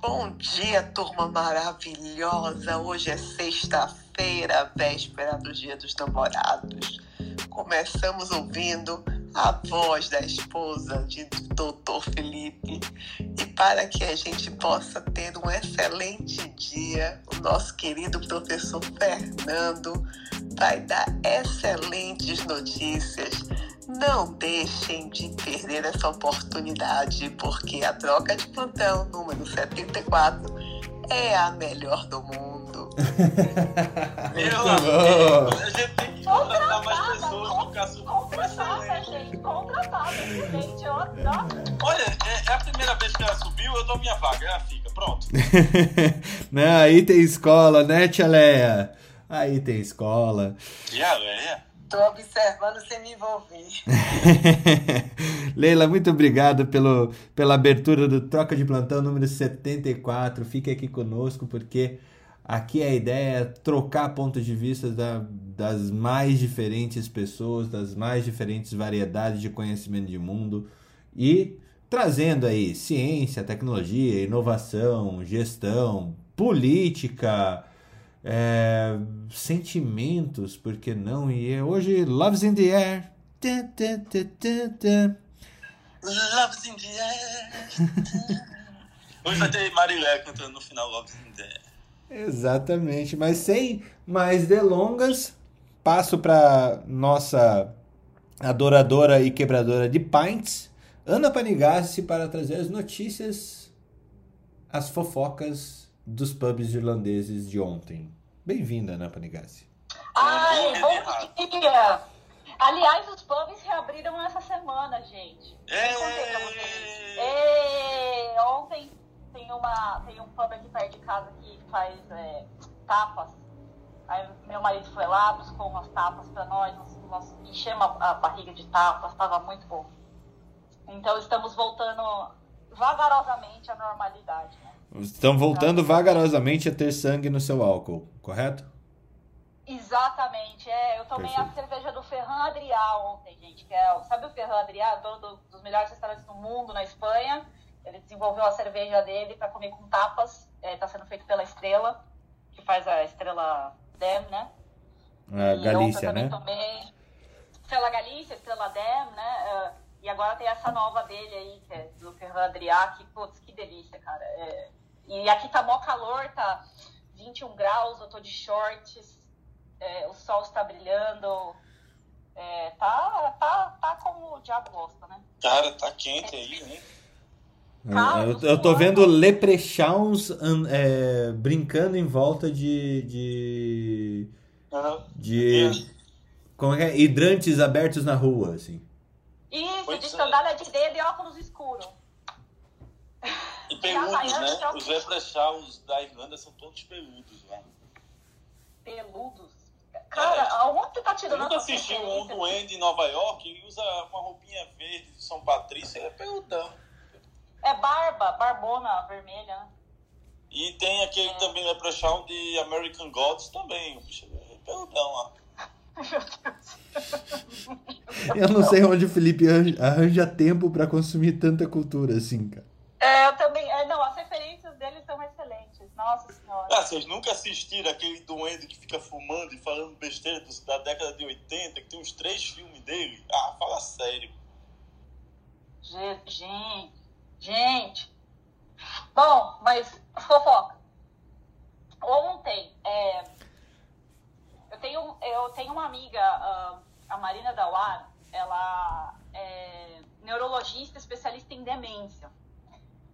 Bom dia, turma maravilhosa. Hoje é sexta-feira, véspera do Dia dos Namorados. Começamos ouvindo a voz da esposa de Dr. Felipe. E para que a gente possa ter um excelente dia, o nosso querido professor Fernando vai dar excelentes notícias. Não deixem de perder essa oportunidade, porque a droga de plantão número 74 é a melhor do mundo. Meu amigo, a gente tem que contratar mais pessoas no caso Contratada, gente. Contratada, gente. Eu adoro. Olha, é, é a primeira vez que ela subiu, eu dou minha vaga, ela fica, pronto. Não, aí tem escola, né, tia Leia? Aí tem escola. E a Leia? Estou observando sem me envolver. Leila, muito obrigado pelo, pela abertura do Troca de Plantão número 74. Fique aqui conosco, porque aqui a ideia é trocar pontos de vista da, das mais diferentes pessoas, das mais diferentes variedades de conhecimento de mundo e trazendo aí ciência, tecnologia, inovação, gestão, política, é, sentimentos, por que não? E é hoje, Love's in the Air. Love's in the air. Hoje vai ter Marilé cantando no final Love's in the air. Exatamente, mas sem mais delongas, passo para nossa adoradora e quebradora de pints, Ana Panigassi, para trazer as notícias, as fofocas dos pubs irlandeses de ontem. Bem-vinda, Ana Panigassi. Ai, Bom dia. Aliás, os pubs reabriram essa semana, gente. É. Vocês. Ê, ontem tem, uma, tem um pub aqui perto de casa que faz é, tapas. Aí meu marido foi lá, buscou umas tapas pra nós, nós, nós enchemos a, a barriga de tapas, tava muito bom. Então estamos voltando vagarosamente à normalidade, né? Estão voltando vagarosamente a ter sangue no seu álcool, correto? Exatamente, é. Eu tomei a Perfeito. cerveja do Ferran Adrià ontem, gente. Que é, sabe o Ferran Adrià, dono do- dos melhores restaurantes do mundo na Espanha? Ele desenvolveu a cerveja dele para comer com tapas. Está sendo feito pela Estrela, que faz a Estrela Dem, né? A E ontem Galícia, né? tomei Estrela Galícia, Estrela Dem, né? Ah, e agora tem essa nova dele aí, que é do Ferran Adrià, que, putz, que delícia, cara. É, e aqui tá mó calor, tá 21 graus, eu tô de shorts, é, o sol está brilhando. É, tá, tá, tá como o diabo gosta, né? Cara, tá quente aí, hein? Eu, eu tô vendo leprechauns an- é, brincando em volta de. de. De. Como é que é? Hidrantes abertos na rua, assim. Isso, Pois de é. sandália de dedo e óculos escuros. E peludos, né? Os leprechauns da Irlanda são todos peludos, né? Peludos. Cara, aonde você tá Eu tirando nunca assisti um duende em Nova York e usa uma roupinha verde de São Patrício, ele é peludão. É barba, barbona vermelha, né? E tem aquele também leprechaun de American Gods também, é peludão lá. Eu não sei onde o Felipe arranja, arranja tempo pra consumir tanta cultura assim, cara. É, eu também. é, não, as referências deles são excelentes. Nossa senhora. Ah, vocês nunca assistiram aquele duende que fica fumando e falando besteira dos- da década de 80, que tem uns três filmes dele? Ah, fala sério. Ge- Gente, gente. Bom, mas fofoca. Ontem, é, eu, tenho, eu tenho uma amiga, a Marina Dawar, ela é neurologista especialista em demência.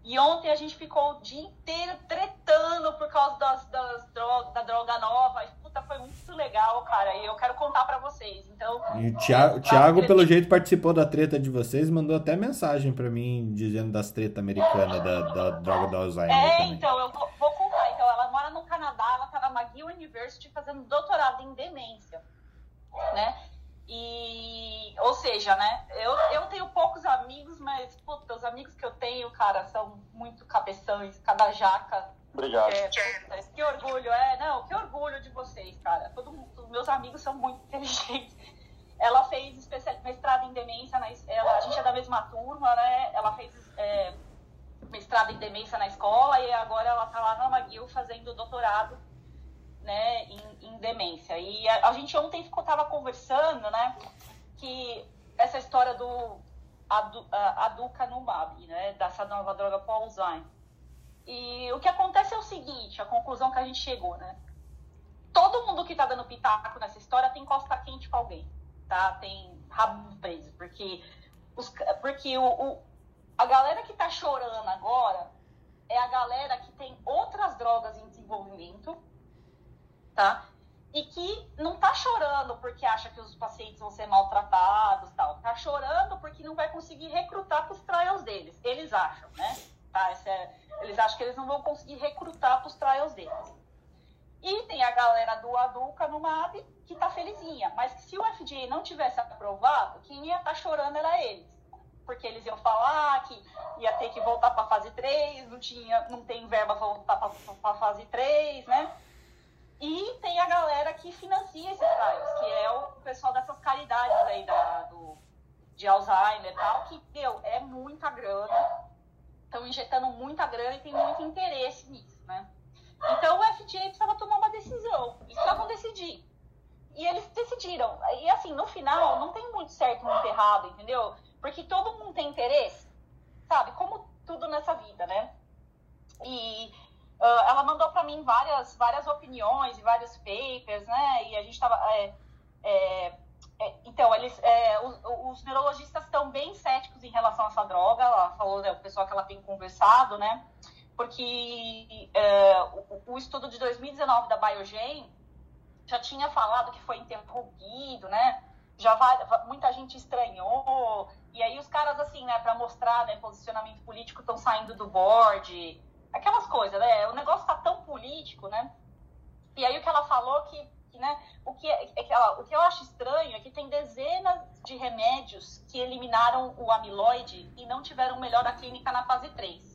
E ontem a gente ficou o dia inteiro tretando por causa das, das drogas, da droga nova. E, puta, foi muito legal, cara. E eu quero contar pra vocês. Então, E o Thiago, Thiago, pelo jeito, participou da treta de vocês, mandou até mensagem pra mim dizendo das tretas americanas da, da droga do Alzheimer É, também. então, eu vou, vou contar. Então, ela mora no Canadá, ela tá na McGill University fazendo doutorado em demência, né? E, ou seja, né, eu, eu tenho poucos amigos, mas, puta, os amigos que eu tenho, cara, são muito cabeções, cada jaca. Obrigado. É, puta, que orgulho, é, não, que orgulho de vocês, cara. Todo, mundo- meus amigos são muito inteligentes. Ela fez especial, mestrado em demência, na, ela, a gente é da mesma turma, né? Ela fez é, mestrado em demência na escola e agora ela está lá na McGill fazendo doutorado né, em, em demência. E a, a, gente ontem estava conversando, né, que essa história do adu, aducanumab, né, dessa nova droga para Alzheimer. E o que acontece é o seguinte, a conclusão que a gente chegou, né? Todo mundo que está dando pitaco nessa história tem costa quente com alguém, tá? Tem rabo preso, porque, os, porque o, o, a galera que está chorando agora é a galera que tem outras drogas em desenvolvimento, tá? E que não tá chorando porque acha que os pacientes vão ser maltratados, tal. Tá chorando porque não vai conseguir recrutar para os trials deles. Eles acham, né? Tá? É, eles acham que eles não vão conseguir recrutar para os trials deles. E tem a galera do Aduca no MAB que tá felizinha. Mas se o FDA não tivesse aprovado, quem ia estar tá chorando era eles. Porque eles iam falar que ia ter que voltar para fase 3, não, tinha, não tem verba para voltar para fase 3, né? E tem a galera que financia esses trials, que é o pessoal dessas caridades aí da, do, de Alzheimer e tal, que, meu, é muita grana, estão injetando muita grana e tem muito interesse nisso, né? Então o FDA precisava tomar uma decisão, eles precisavam decidir. E eles decidiram. E assim, no final, não tem muito certo, muito errado, entendeu? Porque todo mundo tem interesse, sabe? Como tudo nessa vida, né? E uh, ela mandou para mim várias, várias opiniões e vários papers, né? E a gente estava. É, é, é, então, eles, é, os, os, neurologistas estão bem céticos em relação a essa droga. Ela falou, né, o pessoal que ela tem conversado, né? Porque é, o, o, estudo de 2019 da Biogen já tinha falado que foi interrompido, né? Já vai, muita gente estranhou. E aí os caras, assim, né, para mostrar né, posicionamento político, estão saindo do board aquelas coisas, né? O negócio tá tão político, né? E aí o que ela falou que, que né? O que, é, é que ela, o que eu acho estranho é que tem dezenas de remédios que eliminaram o amiloide e não tiveram melhora clínica na fase 3.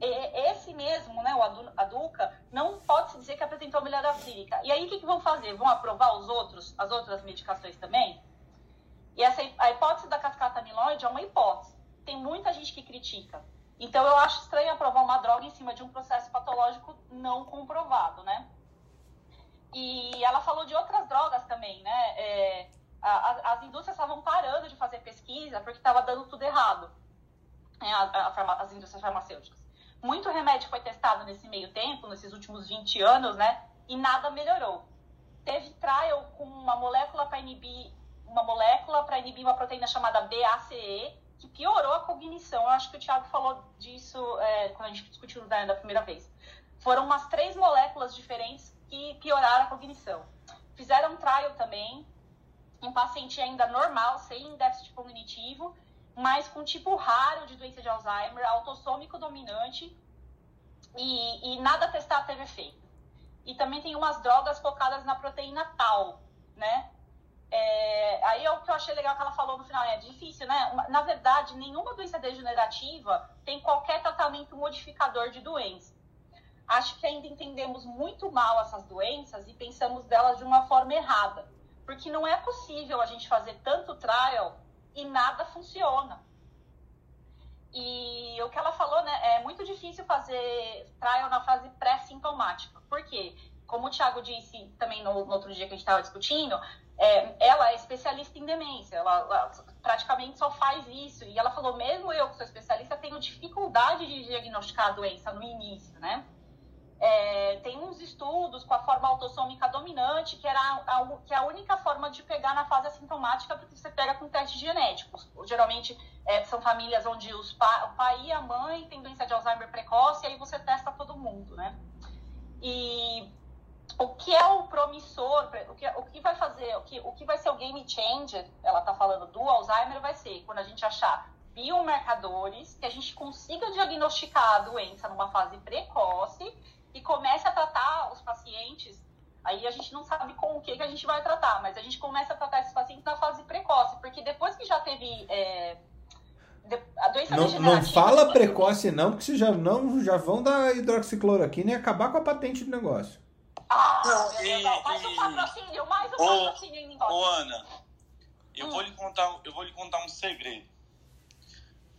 E, esse mesmo, né, o Aduca, não pode se dizer que apresentou melhora clínica. E aí o que, que vão fazer? Vão aprovar os outros, as outras medicações também? E essa, a hipótese da cascata amiloide é uma hipótese. Tem muita gente que critica. Então, eu acho estranho aprovar uma droga em cima de um processo patológico não comprovado, né? E ela falou de outras drogas também, né? É, a, as indústrias estavam parando de fazer pesquisa porque estava dando tudo errado, né? a, a, as indústrias farmacêuticas. Muito remédio foi testado nesse meio tempo, nesses últimos 20 anos, né? E nada melhorou. Teve trial com uma molécula para inibir uma molécula para inibir uma proteína chamada BACE, que piorou a cognição. Eu acho que o Thiago falou disso é, quando a gente discutiu da, da primeira vez. Foram umas três moléculas diferentes que pioraram a cognição. Fizeram um trial também em paciente ainda normal, sem déficit cognitivo, mas com tipo raro de doença de Alzheimer, autossômico dominante, e, e nada testado teve efeito. E também tem umas drogas focadas na proteína tal, né? É, aí é o que eu achei legal que ela falou no final, é difícil, né? Na verdade, nenhuma doença degenerativa tem qualquer tratamento modificador de doença. Acho que ainda entendemos muito mal essas doenças e pensamos delas de uma forma errada. Porque não é possível a gente fazer tanto trial e nada funciona. E o que ela falou, né? É muito difícil fazer trial na fase pré-sintomática. Por quê? Como o Thiago disse também no, no outro dia que a gente estava discutindo, é, ela é especialista em demência, ela, ela, praticamente só faz isso. E ela falou, mesmo eu que sou especialista, tenho dificuldade de diagnosticar a doença no início, né? É, tem uns estudos com a forma autossômica dominante, que, era que é a única forma de pegar na fase assintomática, porque você pega com testes genéticos. Geralmente é, são famílias onde os pa, o pai e a mãe têm doença de Alzheimer precoce, e aí você testa todo mundo, né? E o que é o promissor, o que, o que vai fazer, o que, o que vai ser o game changer, ela está falando do Alzheimer, vai ser quando a gente achar biomarcadores, que a gente consiga diagnosticar a doença numa fase precoce e comece a tratar os pacientes. Aí a gente não sabe com o que, que a gente vai tratar, mas a gente começa a tratar esses pacientes na fase precoce, porque depois que já teve. É, a doença não, não fala precoce, não, porque vocês já, não, já vão dar hidroxicloroquina e acabar com a patente do negócio. Ah, não, e, mais um patrocínio, mais um ô, patrocínio Ô, Ana, eu, hum. vou lhe contar, eu vou lhe contar um segredo.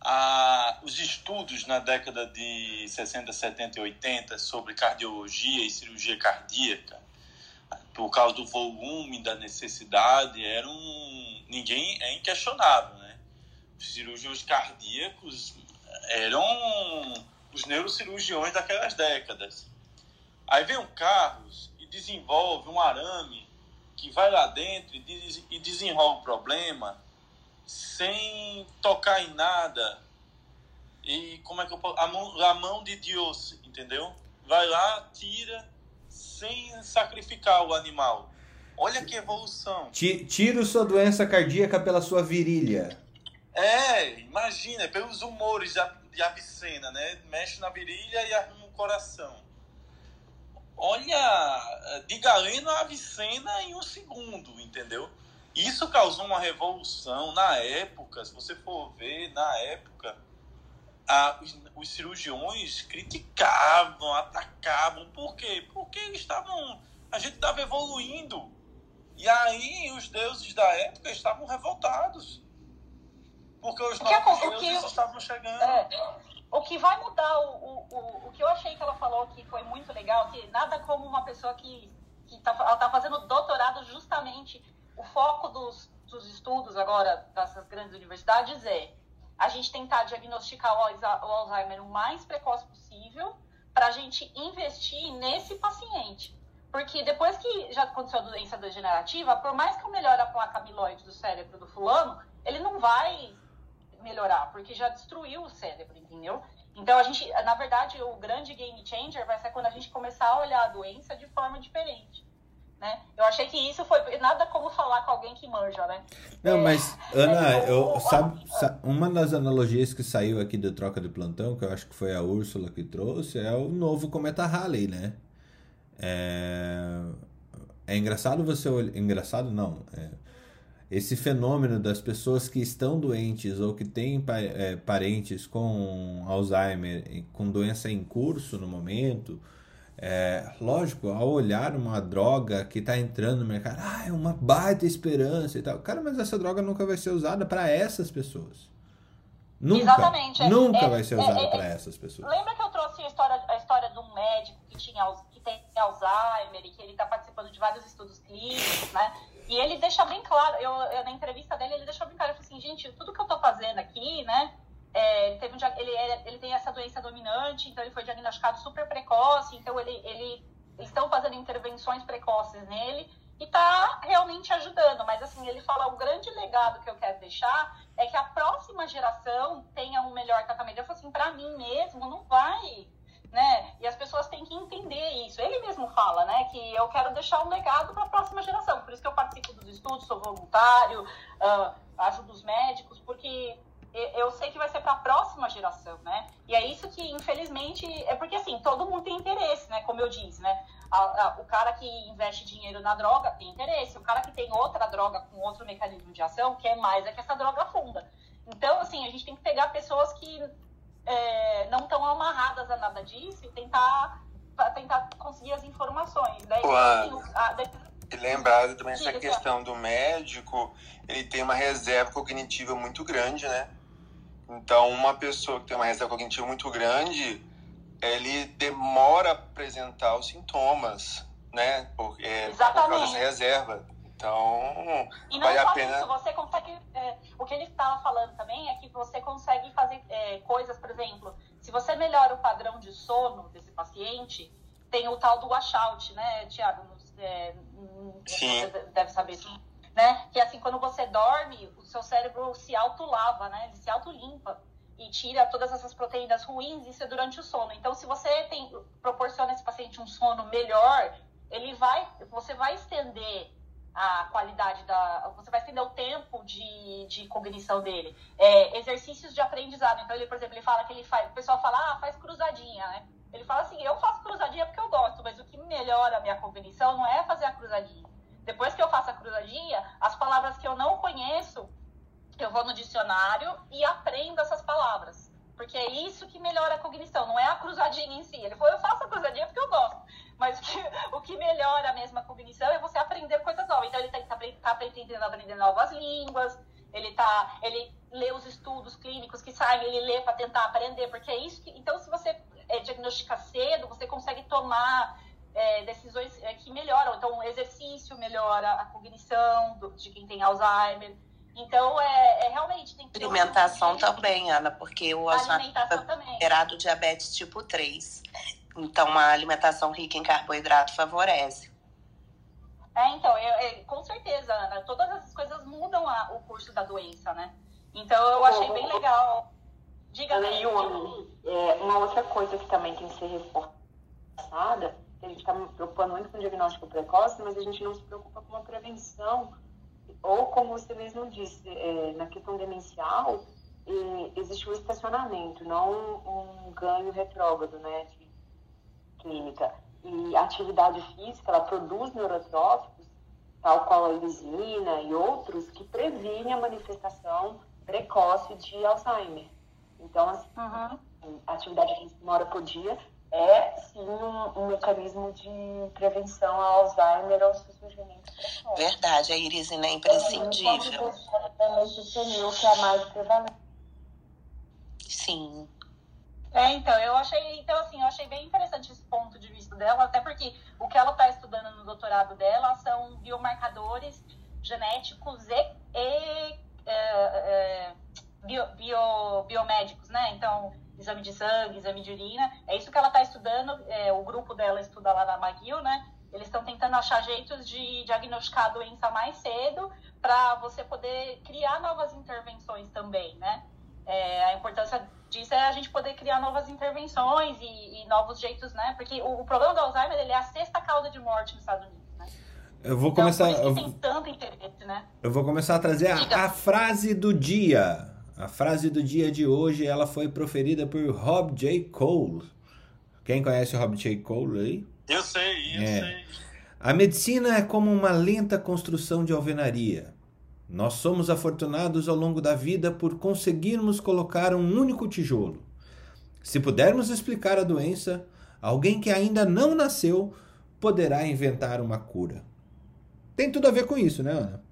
a, os estudos na década de 60, 70 e 80 sobre cardiologia e cirurgia cardíaca, por causa do volume da necessidade, eram ninguém é inquestionável, né? Os cirurgiões cardíacos eram os neurocirurgiões daquelas décadas. Aí vem o Carlos e desenvolve um arame que vai lá dentro e desenrola o problema sem tocar em nada. E como é que eu posso. A mão, a mão de Deus, entendeu? Vai lá, tira, sem sacrificar o animal. Olha que evolução. Tira sua doença cardíaca pela sua virilha. É, imagina, pelos humores de Avicena, né? Mexe na virilha e arruma o coração. Olha, de Galeno a Avicena em um segundo, entendeu? Isso causou uma revolução na época, se você for ver, na época, a, os, os, cirurgiões criticavam, atacavam. Por quê? Porque eles estavam. A gente estava evoluindo. E aí os deuses da época estavam revoltados. Porque os novos que, deuses estavam chegando. É, o que vai mudar, o, o, o que eu achei que ela falou que foi muito legal, que nada como uma pessoa que, que tá, tá fazendo doutorado justamente o foco dos, dos estudos agora dessas grandes universidades é a gente tentar diagnosticar o Alzheimer o mais precoce possível para a gente investir nesse paciente. Porque depois que já aconteceu a doença degenerativa, por mais que eu melhore a placa amiloide do cérebro do fulano, ele não vai melhorar, porque já destruiu o cérebro, entendeu? Então, a gente, na verdade, o grande game changer vai ser quando a gente começar a olhar a doença de forma diferente né? Eu achei que isso foi nada como falar com alguém que manja, né? Não, é, mas Ana, eu, sabe, sabe, uma das analogias que saiu aqui do troca de plantão, que eu acho que foi a Úrsula que trouxe, é o novo cometa Halley, né? É, é engraçado você olhar, engraçado não, é, esse fenômeno das pessoas que estão doentes ou que têm é, parentes com Alzheimer, com doença em curso no momento, é, lógico, ao olhar uma droga que está entrando no mercado, ah, é uma baita esperança e tal. Cara, mas essa droga nunca vai ser usada para essas pessoas. Nunca, Exatamente. Nunca é, vai ser usada é, é para essas pessoas. Lembra que eu trouxe a história, a história de um médico que, tinha, que tem Alzheimer e que ele está participando de vários estudos clínicos, né? E ele deixa bem claro, eu, eu, na entrevista dele, ele deixou bem claro, ele falou assim, gente, tudo que eu estou fazendo aqui, né? É, teve um, ele, ele tem essa doença dominante, então ele foi diagnosticado super precoce, então ele, ele, eles estão fazendo intervenções precoces nele e está realmente ajudando. Mas assim, ele fala, o grande legado que eu quero deixar é que a próxima geração tenha um melhor tratamento. Eu falo assim, para mim mesmo, não vai, né? E as pessoas têm que entender isso. Ele mesmo fala, né, que eu quero deixar um legado para a próxima geração. Por isso que eu participo dos estudos, sou voluntário, uh, ajudo os médicos, porque eu sei que vai ser para a próxima geração, né? E é isso que, infelizmente, é porque assim, todo mundo tem interesse, né? Como eu disse, né? A, a, o cara que investe dinheiro na droga tem interesse, o cara que tem outra droga com outro mecanismo de ação quer mais é que essa droga funda. Então, assim, a gente tem que pegar pessoas que é, não estão amarradas a nada disso e tentar, tentar conseguir as informações. Daí, assim, a, daí, e lembrar também essa questão do médico, ele tem uma reserva cognitiva muito grande, né? Então, uma pessoa que tem uma reserva cognitiva muito grande, ele demora a apresentar os sintomas, né? Por, é, por causa dessa reserva. Então, e não vale só a pena... isso, você consegue. É, o que ele estava falando também é que você consegue fazer é, coisas, por exemplo, se você melhora o padrão de sono desse paciente, tem o tal do washout, né, Tiago? É, Sim. Você deve saber isso né? Que assim, quando você dorme, o seu cérebro se autolava, né? Ele se autolimpa e tira todas essas proteínas ruins, isso é durante o sono. Então, se você tem, proporciona esse paciente um sono melhor, ele vai, você vai estender a qualidade da. Você vai estender o tempo de, de cognição dele. É, exercícios de aprendizado. Então, ele, por exemplo, ele fala que ele faz. O pessoal fala, ah, faz cruzadinha, né? Ele fala assim, eu faço cruzadinha porque eu gosto, mas o que melhora a minha cognição não é fazer a cruzadinha depois que eu faço a cruzadinha, as palavras que eu não conheço, eu vou no dicionário e aprendo essas palavras. Porque é isso que melhora a cognição, não é a cruzadinha em si. Ele falou, eu faço a cruzadinha porque eu gosto. Mas o que, o que melhora a mesma cognição é você aprender coisas novas. Então ele está tá, tá aprendendo a aprender novas línguas, ele tá. Ele lê os estudos clínicos que saem, ele ler para tentar aprender, porque é isso que. Então, se você é, diagnostica cedo, você consegue tomar é, decisões é, que melhoram. Então, o exercício melhora a cognição do, de quem tem Alzheimer. Então, é, é realmente tem que Alimentação também, Ana, porque o Alzheimer é gerado diabetes tipo 3. Então, uma alimentação rica em carboidrato favorece. É, então, eu, eu, com certeza, Ana, todas essas coisas mudam a, o curso da doença, né? Então, eu achei bem legal. Diga, Ana, e é, uma outra coisa que também tem que ser reforçada, a gente está preocupando muito com o diagnóstico precoce, mas a gente não se preocupa com a prevenção, ou como você mesmo disse, é, na questão demencial, existe um estacionamento, não um ganho retrógrado, né, de clínica e a atividade física, ela produz neurotróficos, tal qual a irisina e outros, que previnem a manifestação precoce de Alzheimer. Então, assim, uhum. a atividade física uma hora por dia é, sim, um, um mecanismo de prevenção ao Alzheimer ou seu surgimento precoce. Verdade, a irisina é imprescindível. Então, que é a mais prevalente. Sim. É, então, eu achei, então, assim, eu achei bem interessante esse ponto de vista dela, até porque o que ela está estudando no doutorado dela são biomarcadores genéticos e, e é, é, bio, bio, biomédicos, né? Então, exame de sangue, exame de urina, é isso que ela está estudando, é, o grupo dela estuda lá na McGill, né? Eles estão tentando achar jeitos de diagnosticar a doença mais cedo para você poder criar novas intervenções também, né? É, a importância disso é a gente poder criar novas intervenções e, e novos jeitos, né? Porque o, o, problema do Alzheimer ele é a sexta causa de morte nos Estados Unidos, né? Eu vou então, começar. Eu, tem tanto interesse, né? Eu vou começar a trazer a, a, frase do dia. A frase do dia de hoje ela foi proferida por Rob J. Cole. Quem conhece o Rob J. Cole aí? Eu sei, eu é. sei. A medicina é como uma lenta construção de alvenaria. Nós somos afortunados ao longo da vida por conseguirmos colocar um único tijolo. Se pudermos explicar a doença, alguém que ainda não nasceu poderá inventar uma cura. Tem tudo a ver com isso, né, Ana?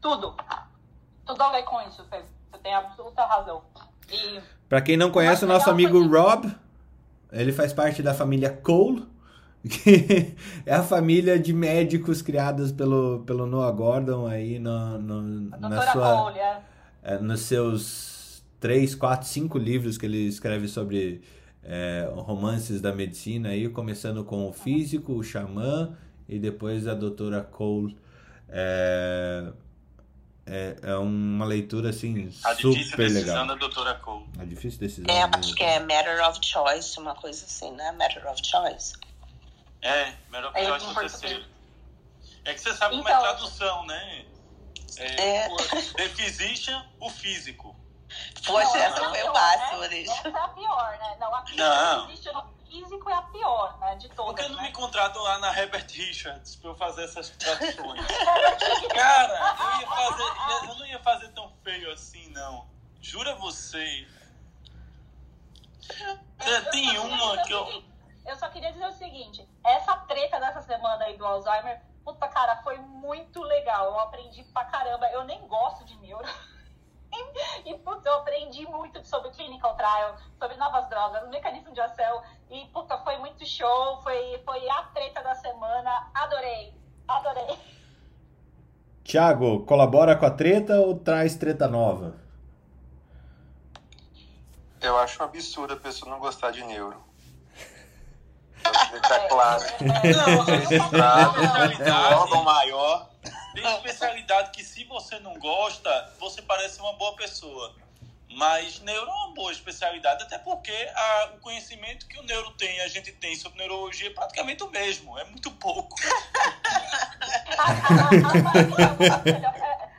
Tudo. Tudo a ver com isso, Fê. Você tem absoluta razão. E... Para quem não conhece o nosso amigo Rob, ele faz parte da família Cole que é a família de médicos criadas pelo, pelo Noah Gordon aí no, no na sua, é. é, nos seus três, quatro, cinco livros que ele escreve sobre é, romances da medicina aí, começando com o físico, o xamã e depois a doutora Cole. É, é, é uma leitura assim a super legal. da doutora Cole. A difícil decisão. É, acho que é Matter of Choice, uma coisa assim, né? Matter of Choice. É, melhor que é, o terceiro. É que você sabe então, como é então, tradução, né? É, é. The Physician, o físico. Poxa, essa foi o máximo, né? Essa é a pior, né? Não, a pior não. o físico é a pior, né? De todas. Por que não né? me contratam lá na Herbert Richards pra eu fazer essas traduções? Cara, eu, ia fazer, eu não ia fazer tão feio assim, não. Jura você. Tem uma que eu eu só queria dizer o seguinte: essa treta dessa semana aí do Alzheimer, puta cara, foi muito legal. Eu aprendi pra caramba. Eu nem gosto de neuro. e, puta, eu aprendi muito sobre clinical trial, sobre novas drogas, mecanismo de ação. E, puta, foi muito show. Foi, foi a treta da semana. Adorei. Adorei. Tiago, colabora com a treta ou traz treta nova? Eu acho um absurdo a pessoa não gostar de neuro. Deixar claro. Não, órgão maior. Tem especialidade que se você não gosta, você parece uma boa pessoa. Mas neuro é uma boa especialidade, até porque a, o conhecimento que o neuro tem, a gente tem sobre neurologia é praticamente o mesmo, é muito pouco.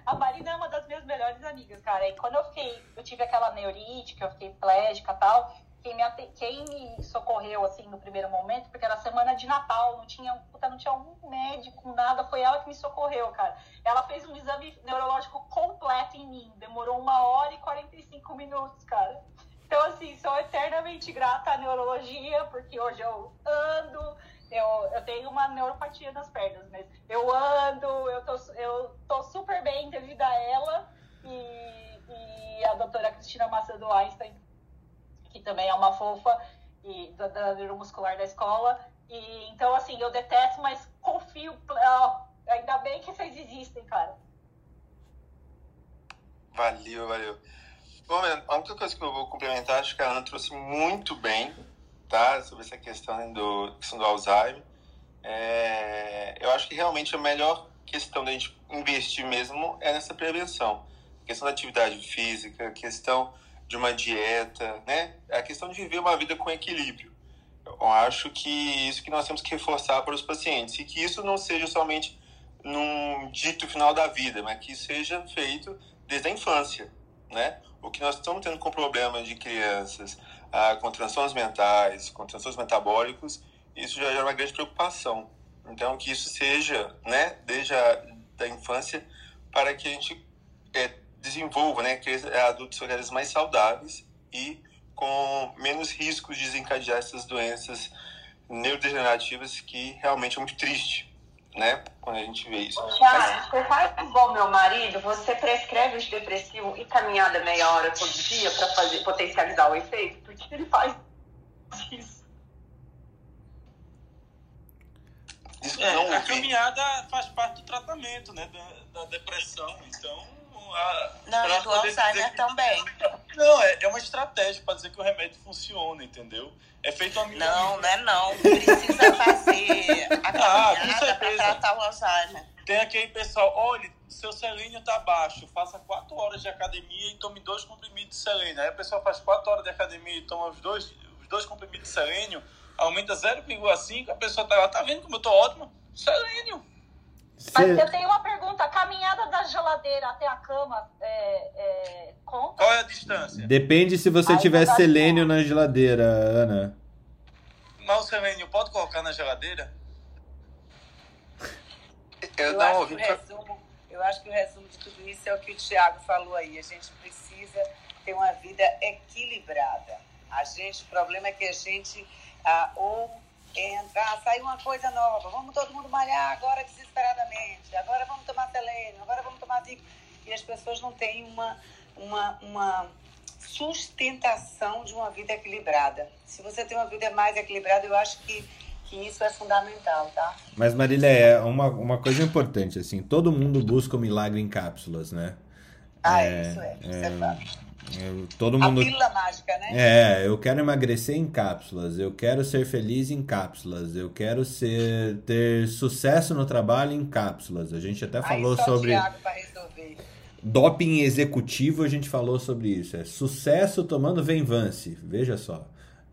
a Marina é uma das minhas melhores amigas, cara. E quando eu fiquei, eu tive aquela neurite, que eu fiquei plégica e tal, quem me, quem me socorreu, assim, no primeiro momento, porque era semana de Natal, não tinha, puta, não tinha um médico, nada, foi ela que me socorreu, cara. Ela fez um exame neurológico completo em mim, demorou uma hora e 45 minutos, cara. Então, assim, sou eternamente grata à neurologia, porque hoje eu ando, eu, eu tenho uma neuropatia nas pernas, mas eu ando, eu tô, eu tô super bem devido a ela, e, e a doutora Cristina Macedo Einstein, que também é uma fofa, e da, da neuromuscular da escola. E, então, assim, eu detesto, mas confio. Ó, ainda bem que vocês existem, cara. Valeu, valeu. Bom, a única coisa que eu vou complementar, acho que a Ana trouxe muito bem, tá? Sobre essa questão do, questão do Alzheimer. É, eu acho que realmente a melhor questão da gente investir mesmo é nessa prevenção. A questão da atividade física, questão de uma dieta, né? A questão de viver uma vida com equilíbrio. Eu acho que isso que nós temos que reforçar para os pacientes e que isso não seja somente num dito final da vida, mas que seja feito desde a infância, né? O que nós estamos tendo com problema de crianças ah, com transtornos mentais, com transtornos metabólicos, isso já é uma grande preocupação. Então, que isso seja, né, desde a da infância, para que a gente é, desenvolva, né, que adultos organismos mais saudáveis e com menos riscos de desencadear essas doenças neurodegenerativas que realmente é muito triste, né, quando a gente vê isso. Tiago, você faz igual meu marido, você prescreve os depressivos e caminhada meia hora todo dia para fazer potencializar o efeito? Porque ele faz isso. Isso É, não a caminhada faz parte do tratamento, né, da, da depressão. Então, a, Não, e do Alzheimer que- também. Não, é, é uma estratégia para dizer que o remédio funciona, entendeu? É feito uma Não, não é não. Precisa fazer a Ah, caminhada para certeza. tratar o Alzheimer. Tem aquele pessoal, olha, seu selênio tá baixo, faça quatro horas de academia e tome dois comprimidos de selênio. Aí a pessoa faz quatro horas de academia e toma os dois, os dois comprimidos de selênio, aumenta 0,5, a pessoa tá lá, tá vendo como eu tô ótima? Selênio. Mas Cê- eu tenho uma pergunta: a caminhada da geladeira até a cama é, é, conta? Qual é a distância? Depende se você Aí tiver selênio na geladeira, Ana. Mas o selênio pode colocar na geladeira? Eu, Eu, não acho ouvi. que o resumo, eu acho que o resumo de tudo isso é o que o Tiago falou aí. A gente precisa ter uma vida equilibrada. A gente, o problema é que a gente ah, ou entra, ah, saiu uma coisa nova, vamos todo mundo malhar agora desesperadamente, agora vamos tomar selênio, agora vamos tomar zinco. E as pessoas não têm uma, uma, uma sustentação de uma vida equilibrada. Se você tem uma vida mais equilibrada, eu acho que, que isso é fundamental, tá? Mas, Marília, é uma, uma coisa importante, assim, todo mundo busca o milagre em cápsulas, né? Ah, É, isso é, isso é, é fato. Eu- todo A mundo... pílula mágica, né? É, eu quero emagrecer em cápsulas, eu quero ser feliz em cápsulas, eu quero ser ter sucesso no trabalho em cápsulas. A gente até falou Aí sobre doping executivo, a gente falou sobre isso. É sucesso tomando Venvance, veja só.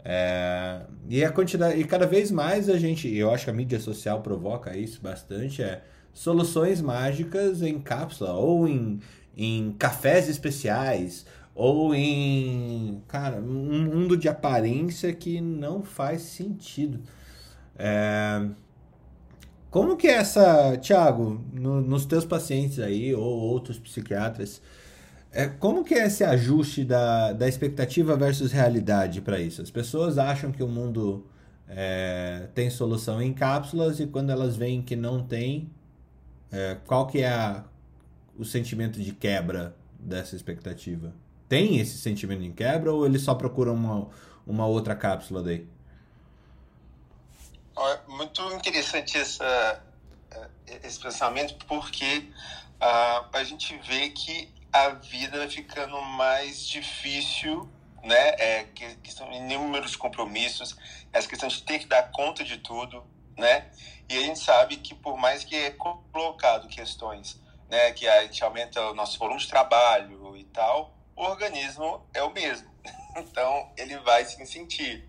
É, e a quantidade, e cada vez mais a gente, eu acho que a mídia social provoca isso bastante, é soluções mágicas em cápsula ou em, em cafés especiais ou em, cara, um mundo de aparência que não faz sentido. É, como que é essa, Thiago, no- nos teus pacientes aí ou outros psiquiatras, é, como que é esse ajuste da, da expectativa versus realidade para isso? As pessoas acham que o mundo é, tem solução em cápsulas e quando elas veem que não tem, é, qual que é a- o sentimento de quebra dessa expectativa? Tem esse sentimento de quebra ou eles só procuram uma, uma outra cápsula daí? Muito interessante essa, eh, esse pensamento, porque ah, a gente vê que a vida vai ficando mais difícil, né? É, que, que são inúmeros compromissos, essa questão de ter que dar conta de tudo, né? E a gente sabe que por mais que é colocado questões, né, que a gente aumenta o nosso volume de trabalho e tal, o organismo é o mesmo. Então, ele vai se sentir.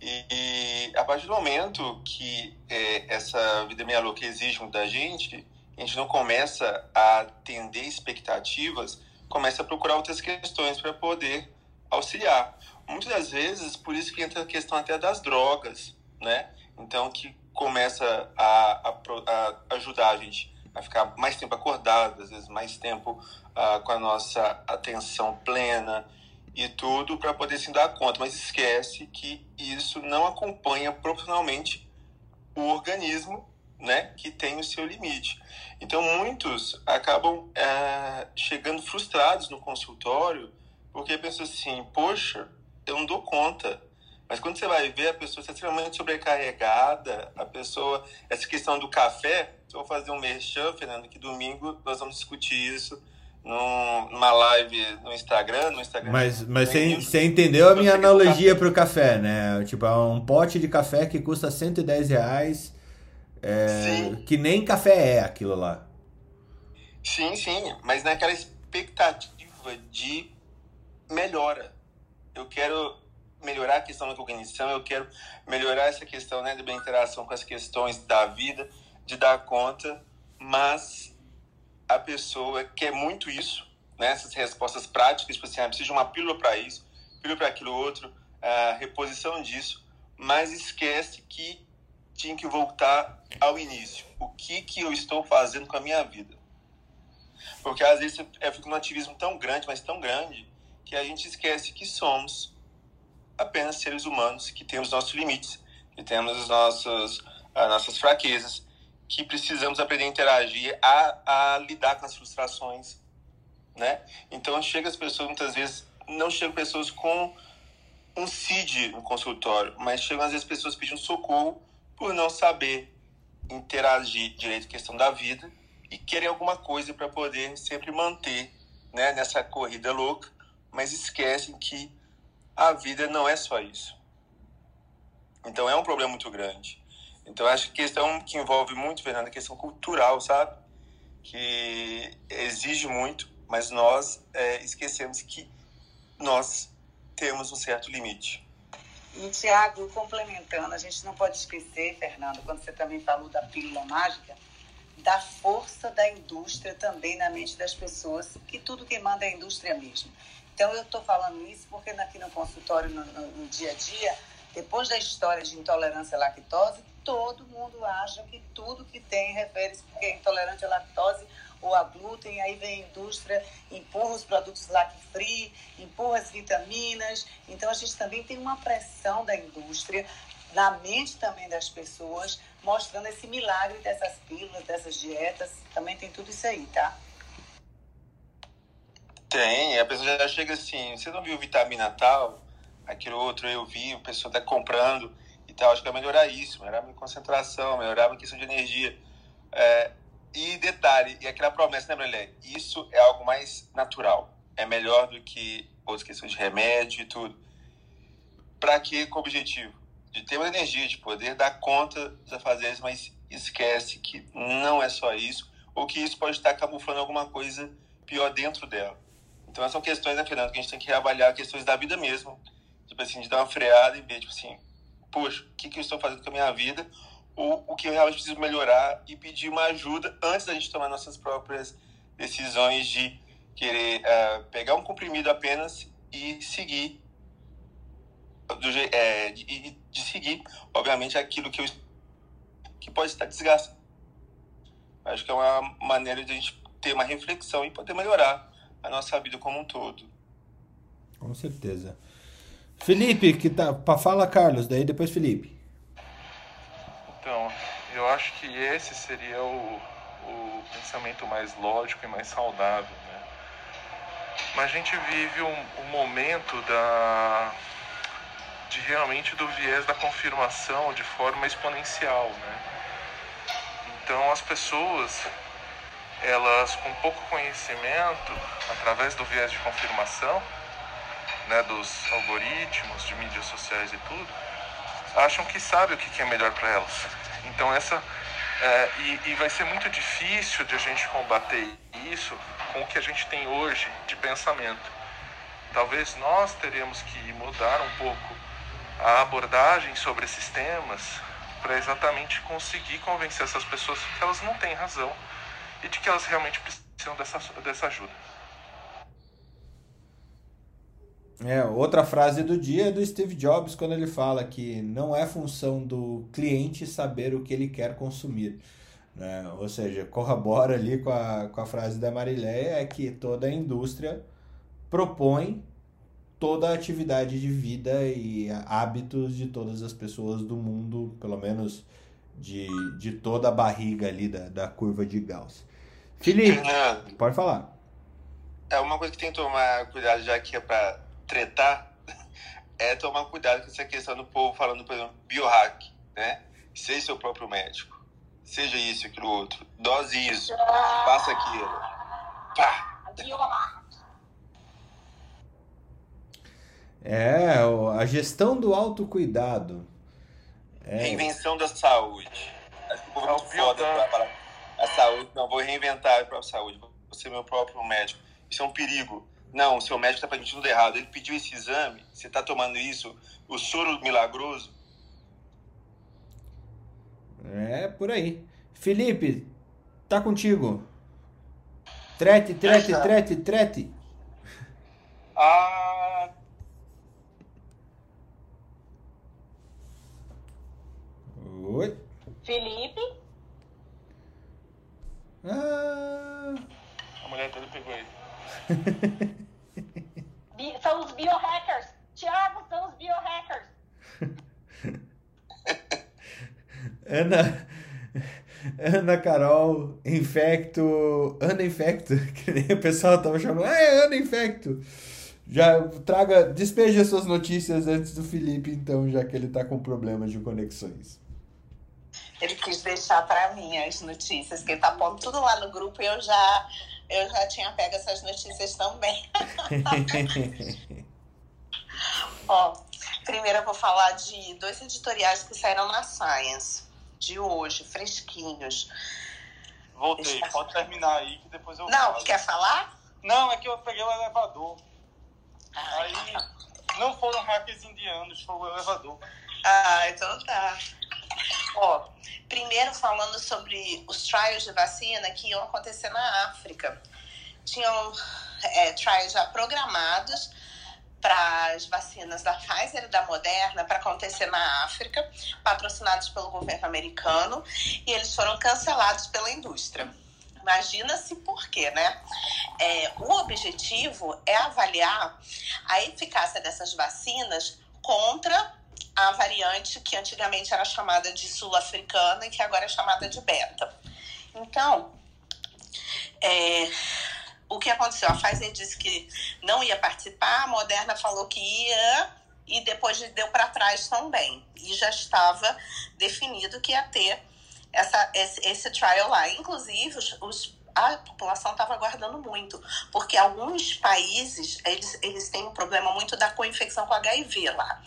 E, e a partir do momento que é, essa vida meia louca exige da gente, a gente não começa a atender expectativas, começa a procurar outras questões para poder auxiliar. Muitas das vezes, por isso que entra a questão até das drogas, né? Então, que começa a, a, a ajudar a gente a ficar mais tempo acordado, às vezes mais tempo ah, com a nossa atenção plena e tudo para poder se dar conta, mas esquece que isso não acompanha proporcionalmente o organismo, né, que tem o seu limite. Então muitos acabam eh, chegando frustrados no consultório Porque pensa assim, poxa, eu não dou conta. Mas quando você vai ver, a pessoa está extremamente sobrecarregada, a pessoa. Essa questão do café, eu vou fazer um merchan, Fernando, que domingo nós vamos discutir isso numa live no Instagram, no Instagram. Mas, mas você, você entendeu a minha analogia para o café, né? Tipo, é um pote de café que custa 110 reais, é, que nem café é aquilo lá. Sim, sim, mas naquela expectativa de melhora. Eu quero melhorar a questão da cognição, eu quero melhorar essa questão né, da interação com as questões da vida, de dar conta, mas a pessoa quer muito isso, né, essas respostas práticas, tipo assim, ah, de uma pílula para isso, pílula para aquilo outro, a reposição disso, mas esquece que tinha que voltar ao início. O que, que eu estou fazendo com a minha vida? Porque às vezes eu fico num ativismo tão grande, mas tão grande, que a gente esquece que somos apenas seres humanos, que temos nossos limites, que temos os nossos, as nossas fraquezas, que precisamos aprender a interagir, a, a lidar com as frustrações, né? Então chega as pessoas muitas vezes não chegam pessoas com um CID no consultório, mas chegam às vezes pessoas pedindo socorro por não saber interagir direito com a questão da vida e querem alguma coisa para poder sempre manter, né, nessa corrida louca, mas esquecem que a vida não é só isso. Então é um problema muito grande. Então acho que questão que envolve muito, Fernanda, a questão cultural, sabe? Que exige muito, mas nós é, esquecemos que nós temos um certo limite. E, Tiago, complementando, a gente não pode esquecer, Fernando, quando você também falou da pílula mágica, da força da indústria também na mente das pessoas, que tudo que manda é a indústria mesmo. Então, eu estou falando isso porque aqui no consultório, no, no, no, dia a dia, depois da história de intolerância à lactose, todo mundo acha que tudo que tem refere-se porque é intolerante à lactose ou a glúten, aí vem a indústria, empurra os produtos lac-free, empurra as vitaminas. Então, a gente também tem uma pressão da indústria na mente também das pessoas, mostrando esse milagre dessas pílulas, dessas dietas. Também tem tudo isso aí, tá? Tem, a pessoa já chega assim, você não viu vitamina tal, aquilo outro eu vi, a pessoa tá comprando e tal, acho que vai melhorar isso, melhorar a minha concentração, melhorar a minha questão de energia. É, e detalhe, e aquela promessa, né, Brelé? Isso é algo mais natural, é melhor do que outras questões de remédio e tudo. Para quê? Com o objetivo de ter uma energia, de poder dar conta dos fazer mas esquece que não é só isso, ou que isso pode estar camuflando alguma coisa pior dentro dela. Então, são questões, né, Fernando, que a gente tem que reavaliar questões da vida mesmo. Tipo assim, de dar uma freada e ver, tipo assim, poxa, o que, que eu estou fazendo com a minha vida? Ou o que eu realmente preciso melhorar e pedir uma ajuda antes da gente tomar nossas próprias decisões de querer uh, pegar um comprimido apenas e seguir do, é, de, de, seguir, obviamente, aquilo que eu que pode estar desgastando. Acho que é uma maneira de a gente ter uma reflexão e poder melhorar a nossa vida como um todo. Com certeza. Felipe, que tá. Fala, Carlos, daí depois Felipe. Então, eu acho que esse seria o, o pensamento mais lógico e mais saudável, né? Mas a gente vive um, um momento da de realmente do viés da confirmação de forma exponencial, né? Então as pessoas elas com pouco conhecimento, através do viés de confirmação, né, dos algoritmos de mídias sociais e tudo, acham que sabe o que é melhor para elas. Então essa é, e, e vai ser muito difícil de a gente combater isso com o que a gente tem hoje de pensamento. Talvez nós teremos que mudar um pouco a abordagem sobre esses temas para exatamente conseguir convencer essas pessoas que elas não têm razão e de que elas realmente precisam dessa, dessa ajuda. É, outra frase do dia é do Steve Jobs quando ele fala que não é função do cliente saber o que ele quer consumir. Né? Ou seja, corrobora ali com a, com a frase da Marileia, é que toda a indústria propõe toda a atividade de vida e hábitos de todas as pessoas do mundo, pelo menos de, de toda a barriga ali da, da curva de Gauss. Felipe, pode falar. É uma coisa que tem que tomar cuidado, já que é para tretar, é tomar cuidado com essa questão do povo falando, por exemplo, biohack, né? Seja seu próprio médico. Seja isso, aquilo outro. Dose isso. Faça aquilo. Pá! É, a gestão do autocuidado. É, Reinvenção da saúde. Acho que o povo é É muito foda pra, para a saúde. Não, vou reinventar a própria saúde. Vou ser meu próprio médico. Isso é um perigo. Não, o seu médico está permitindo tudo errado. Ele pediu esse exame, você está tomando isso, o soro milagroso. é por aí. Felipe, tá contigo. Trete, trete, Essa- trete, trete. Ah, Oi. Felipe, Ah, A mulher dele pegou ele. bi- são os biohackers. Tiago, são os biohackers. Ana. Ana Carol, Infecto. Ana Infecto, que nem o pessoal tava chamando. Ah, é Ana Infecto. Já traga, despeje as suas notícias antes do Felipe, então, já que ele tá com problemas de conexões. Ele quis deixar para mim as notícias, que ele tá pondo tudo lá no grupo e eu já, eu já tinha pego essas notícias também. Ó, primeiro eu vou falar de dois editoriais que saíram na Science, de hoje, fresquinhos. voltei. Pode terminar aí que depois eu Não, falo. quer falar? Não, é que eu peguei o elevador. Ai, Aí não foram hackers indianos, foi o elevador. Ah, então tá. Ó, primeiro falando sobre os trials de vacina que iam acontecer na África. Tinham é, trials já programados para as vacinas da Pfizer e da Moderna para acontecer na África, patrocinados pelo governo americano, e eles foram cancelados pela indústria. Imagina-se por quê, né? É, o objetivo é avaliar a eficácia dessas vacinas contra a variante que antigamente era chamada de sul-africana e que agora é chamada de beta. Então, é, o que aconteceu? A Pfizer disse que não ia participar, a Moderna falou que ia e depois deu para trás também. E já estava definido que ia ter essa, esse, esse trial lá. Inclusive, os, os a população estava aguardando muito, porque alguns países eles, eles têm um problema muito da co-infecção com HIV lá.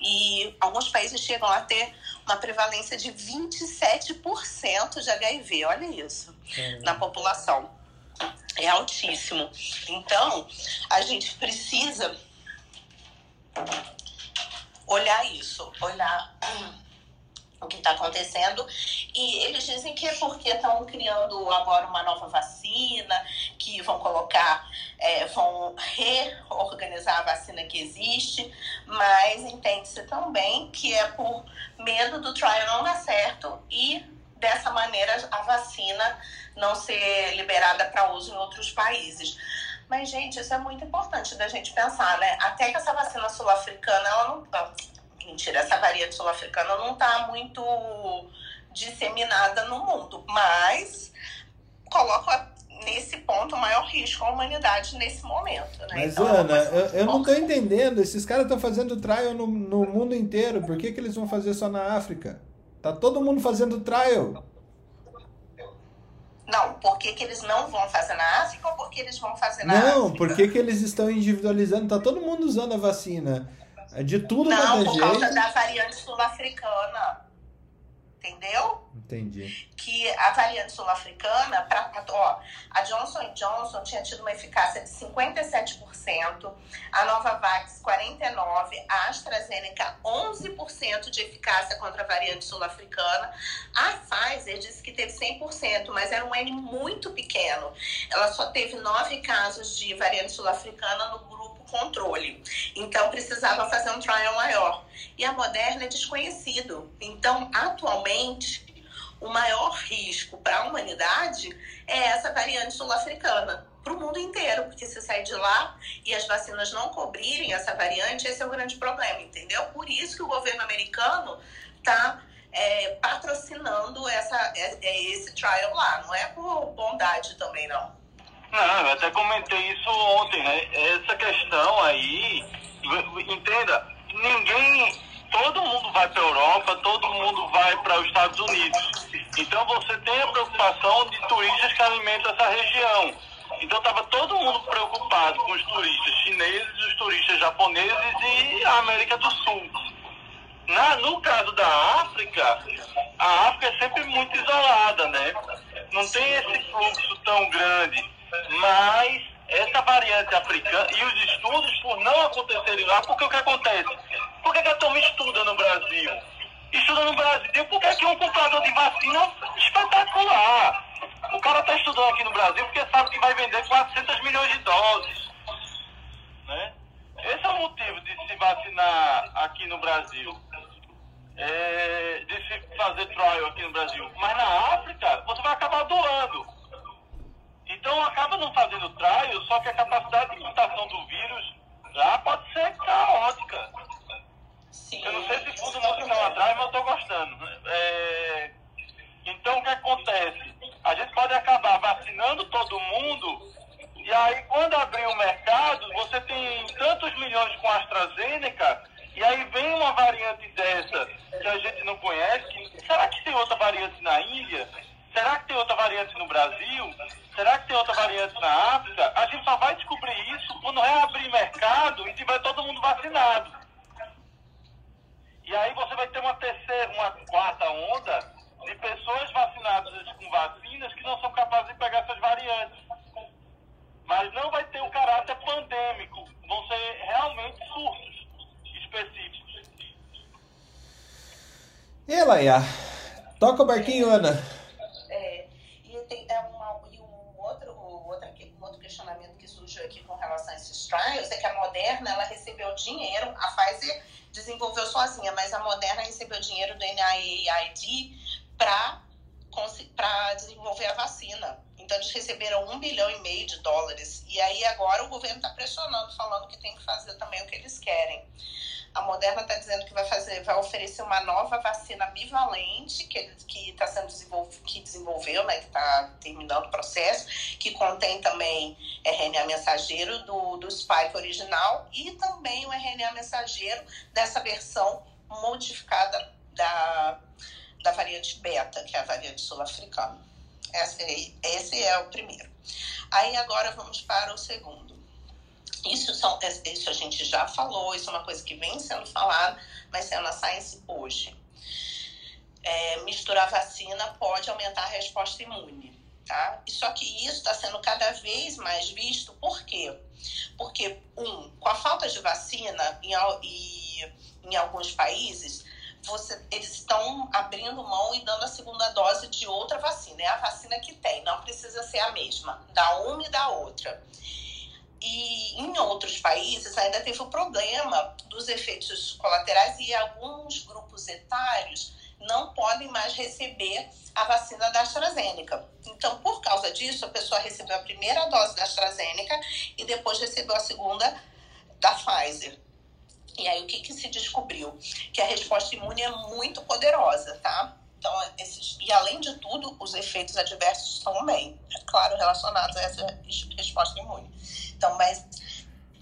E alguns países chegam a ter uma prevalência de 27% de HIV, olha isso, na população. É altíssimo. Então, a gente precisa olhar isso, olhar o que está acontecendo. E eles dizem que é porque estão criando agora uma nova vacina, que vão colocar, é, vão reorganizar a vacina que existe, mas entende-se também que é por medo do trial não dar certo e dessa maneira a vacina não ser liberada para uso em outros países. Mas, gente, isso é muito importante da gente pensar, né? Até que essa vacina sul-africana, ela não. Mentira, essa variante sul-africana não está muito disseminada no mundo, mas coloca nesse ponto o maior risco à humanidade nesse momento, né? Mas, Então, é Ana, coisa eu, eu não importante. entendendo. Esses caras estão fazendo trial no, no mundo inteiro. Por que, que eles vão fazer só na África? Tá todo mundo fazendo trial. Não, por que, que eles não vão fazer na África ou por que eles vão fazer na Não, África? por que, que eles estão individualizando? Tá todo mundo usando a vacina. É De tudo Não, é por causa jeito. da variante sul-africana. Entendeu? Entendi. que a variante sul-africana, pra- ó, a Johnson Johnson tinha tido uma eficácia de 57%, a Novavax 49%, a AstraZeneca 11% de eficácia contra a variante sul-africana. A Pfizer disse que teve 100%, mas era um N muito pequeno. Ela só teve nove casos de variante sul-africana no grupo controle. Então precisava fazer um trial maior. E a Moderna é desconhecido. Então, atualmente, o maior risco para a humanidade é essa variante sul-africana. Para o mundo inteiro, porque se sair de lá e as vacinas não cobrirem essa variante, esse é o grande problema, entendeu? Por isso que o governo americano está patrocinando essa, é- é esse trial lá. Não é por bondade também, não. Não, eu até comentei isso ontem, né? Essa questão aí, entenda, ninguém, todo mundo vai para a Europa, todo mundo vai para os Estados Unidos. Então você tem a preocupação de turistas que alimentam essa região. Então estava todo mundo preocupado com os turistas chineses, os turistas japoneses e a América do Sul. Na, no caso da África, a África é sempre muito isolada, né? Não tem esse fluxo tão grande. Mas essa variante africana e os estudos, por não acontecerem lá, porque o que acontece? Por que, que a turma estuda no Brasil? Estuda no Brasil porque aqui é um comprador de vacina espetacular. O cara está estudando aqui no Brasil porque sabe que vai vender 400 milhões de doses. Né? Esse é o motivo de se vacinar aqui no Brasil. É, de se fazer trial aqui no Brasil. Mas na África, você vai acabar doando. Então acaba não fazendo trial, só que a capacidade de mutação do vírus lá pode ser caótica. Sim. Eu não sei se fundo não atrás, mas eu estou gostando. É, então o que acontece? A gente pode acabar vacinando todo mundo e aí quando abrir o mercado, você tem tantos milhões com a AstraZeneca e aí vem uma variante dessa que a gente não conhece. Será que tem outra variante na Índia? Será que tem outra variante no Brasil? Será que tem outra variante na África? A gente só vai descobrir isso quando reabrir mercado e tiver todo mundo vacinado. E aí você vai ter uma terceira, uma quarta onda de pessoas vacinadas com vacinas que não são capazes de pegar essas variantes. Mas não vai ter um caráter pandêmico. Vão ser realmente surtos específicos. E Laia, toca o barquinho, Ana. Tem é uma, e um outro, outro, um outro questionamento que surgiu aqui com relação a esses trials é que a Moderna ela recebeu dinheiro, a Pfizer desenvolveu sozinha, mas a Moderna recebeu dinheiro do NIAID para desenvolver a vacina. Então, eles receberam um bilhão e meio de dólares. E aí, agora, o governo está pressionando, falando que tem que fazer também o que eles querem. A Moderna está dizendo que vai fazer, vai oferecer uma nova vacina bivalente que está sendo desenvolvido, que desenvolveu, né, que está terminando o processo, que contém também RNA mensageiro do, do spike original e também o RNA mensageiro dessa versão modificada da, da variante beta, que é a variante sul-africana. Esse, esse é o primeiro. Aí agora vamos para o segundo. Isso, são, isso a gente já falou, isso é uma coisa que vem sendo falada, mas sendo na Science hoje. É, misturar vacina pode aumentar a resposta imune. Tá? Só que isso está sendo cada vez mais visto, por quê? Porque, um, com a falta de vacina em, e, em alguns países, você, eles estão abrindo mão e dando a segunda dose de outra vacina. É a vacina que tem, não precisa ser a mesma, da uma e da outra. E em outros países ainda teve o problema dos efeitos colaterais e alguns grupos etários não podem mais receber a vacina da AstraZeneca. Então, por causa disso, a pessoa recebeu a primeira dose da AstraZeneca e depois recebeu a segunda da Pfizer. E aí, o que, que se descobriu? Que a resposta imune é muito poderosa, tá? Então, esses, e além de tudo, os efeitos adversos também, é claro, relacionados a essa resposta imune. Então, mas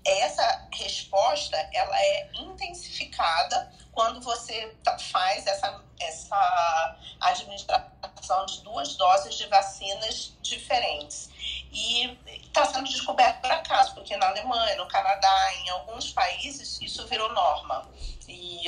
essa resposta ela é intensificada quando você faz essa, essa administração de duas doses de vacinas diferentes. E está sendo descoberto por acaso, porque na Alemanha, no Canadá, em alguns países, isso virou norma. E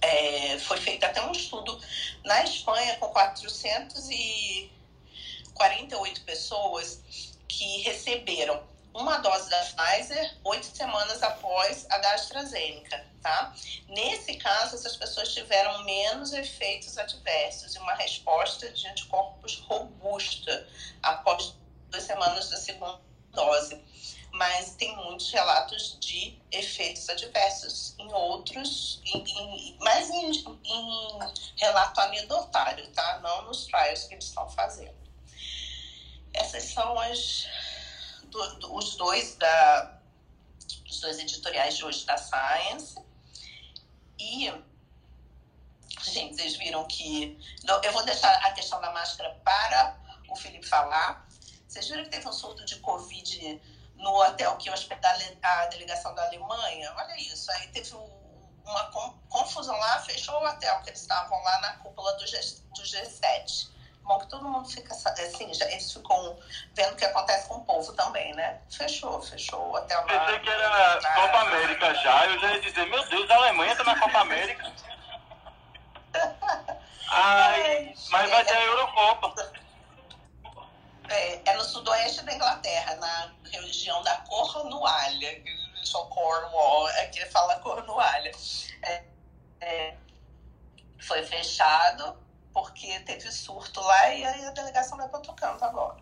é, foi feito até um estudo na Espanha com 448 pessoas que receberam uma dose da Pfizer oito semanas após a da AstraZeneca, tá? Nesse caso, essas pessoas tiveram menos efeitos adversos e uma resposta de anticorpos robusta após duas semanas da segunda dose. Mas tem muitos relatos de efeitos adversos em outros, em, em, mais em, em relato anedotário, tá? Não nos trials que eles estão fazendo. Essas são as do, do, os dois da os dois editoriais de hoje da Science. E, gente, vocês viram que. Eu vou deixar a questão da máscara para o Felipe falar. Vocês viram que teve um surto de Covid no hotel que hospedava a delegação da Alemanha? Olha isso. Aí teve uma confusão lá, fechou o hotel, que eles estavam lá na cúpula do, G, do G7. Bom, que todo mundo fica assim, já, eles ficam vendo o que acontece com o povo também, né? Fechou, fechou hotel lá. Pensei que era na, Copa América já, eu já ia dizer, meu Deus, a Alemanha tá na Copa América. Ai, mas vai ter a Eurocopa. É, é, no sudoeste da Inglaterra, na região da Cornualha. Sou Cornwall, aqui fala Cornualha. É, é, foi fechado porque teve surto lá e a delegação vai para outro canto agora.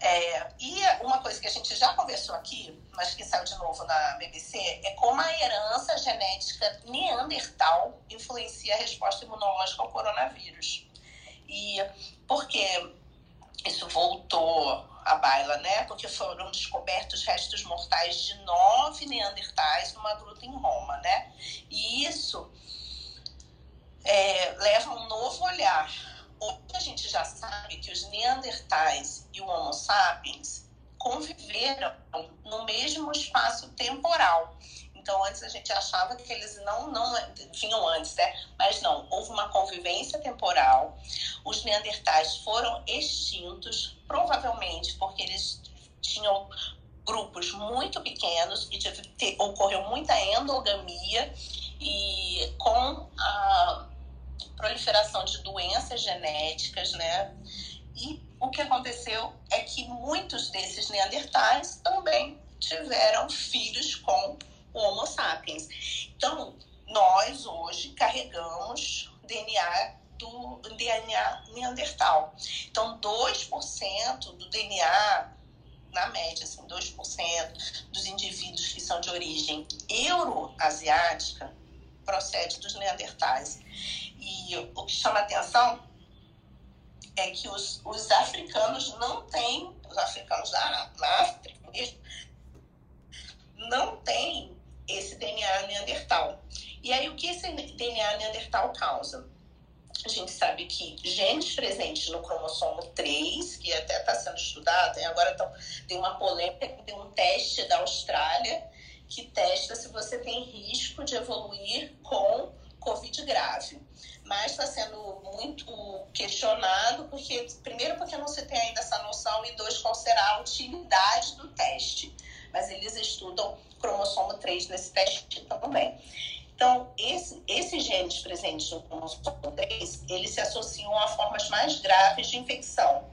É, e uma coisa que a gente já conversou aqui, mas que saiu de novo na BBC, é como a herança genética neandertal influencia a resposta imunológica ao coronavírus. E porque isso voltou à baila, né? Porque foram descobertos restos mortais de nove neandertais numa gruta em Roma, né? E isso é, leva um novo olhar. Hoje a gente já sabe que os neandertais e o Homo sapiens conviveram no mesmo espaço temporal. Então, antes a gente achava que eles não, não vinham antes, né? Mas não, houve uma convivência temporal. Os neandertais foram extintos, provavelmente porque eles tinham grupos muito pequenos e ocorreu muita endogamia e com a proliferação de doenças genéticas, né? E o que aconteceu é que muitos desses neandertais também tiveram filhos com o Homo sapiens. Então, nós hoje carregamos DNA do DNA neandertal. Então, 2% do DNA, na média, assim, 2% dos indivíduos que são de origem euroasiática procede dos neandertais. E o que chama atenção é que os, os africanos não têm, os africanos da, na África não têm esse DNA neandertal. E aí, o que esse DNA neandertal causa? A gente sabe que genes presentes no cromossomo 3, que até está sendo estudado, e agora tão, tem uma polêmica, tem um teste da Austrália que testa se você tem risco de evoluir com Covid grave. Mas está sendo muito questionado, porque, primeiro, porque não se tem ainda essa noção, e dois, qual será a utilidade do teste. Mas eles estudam cromossomo 3 nesse teste também. Então, esse, esses genes presentes no cromossomo 3, eles se associam a formas mais graves de infecção.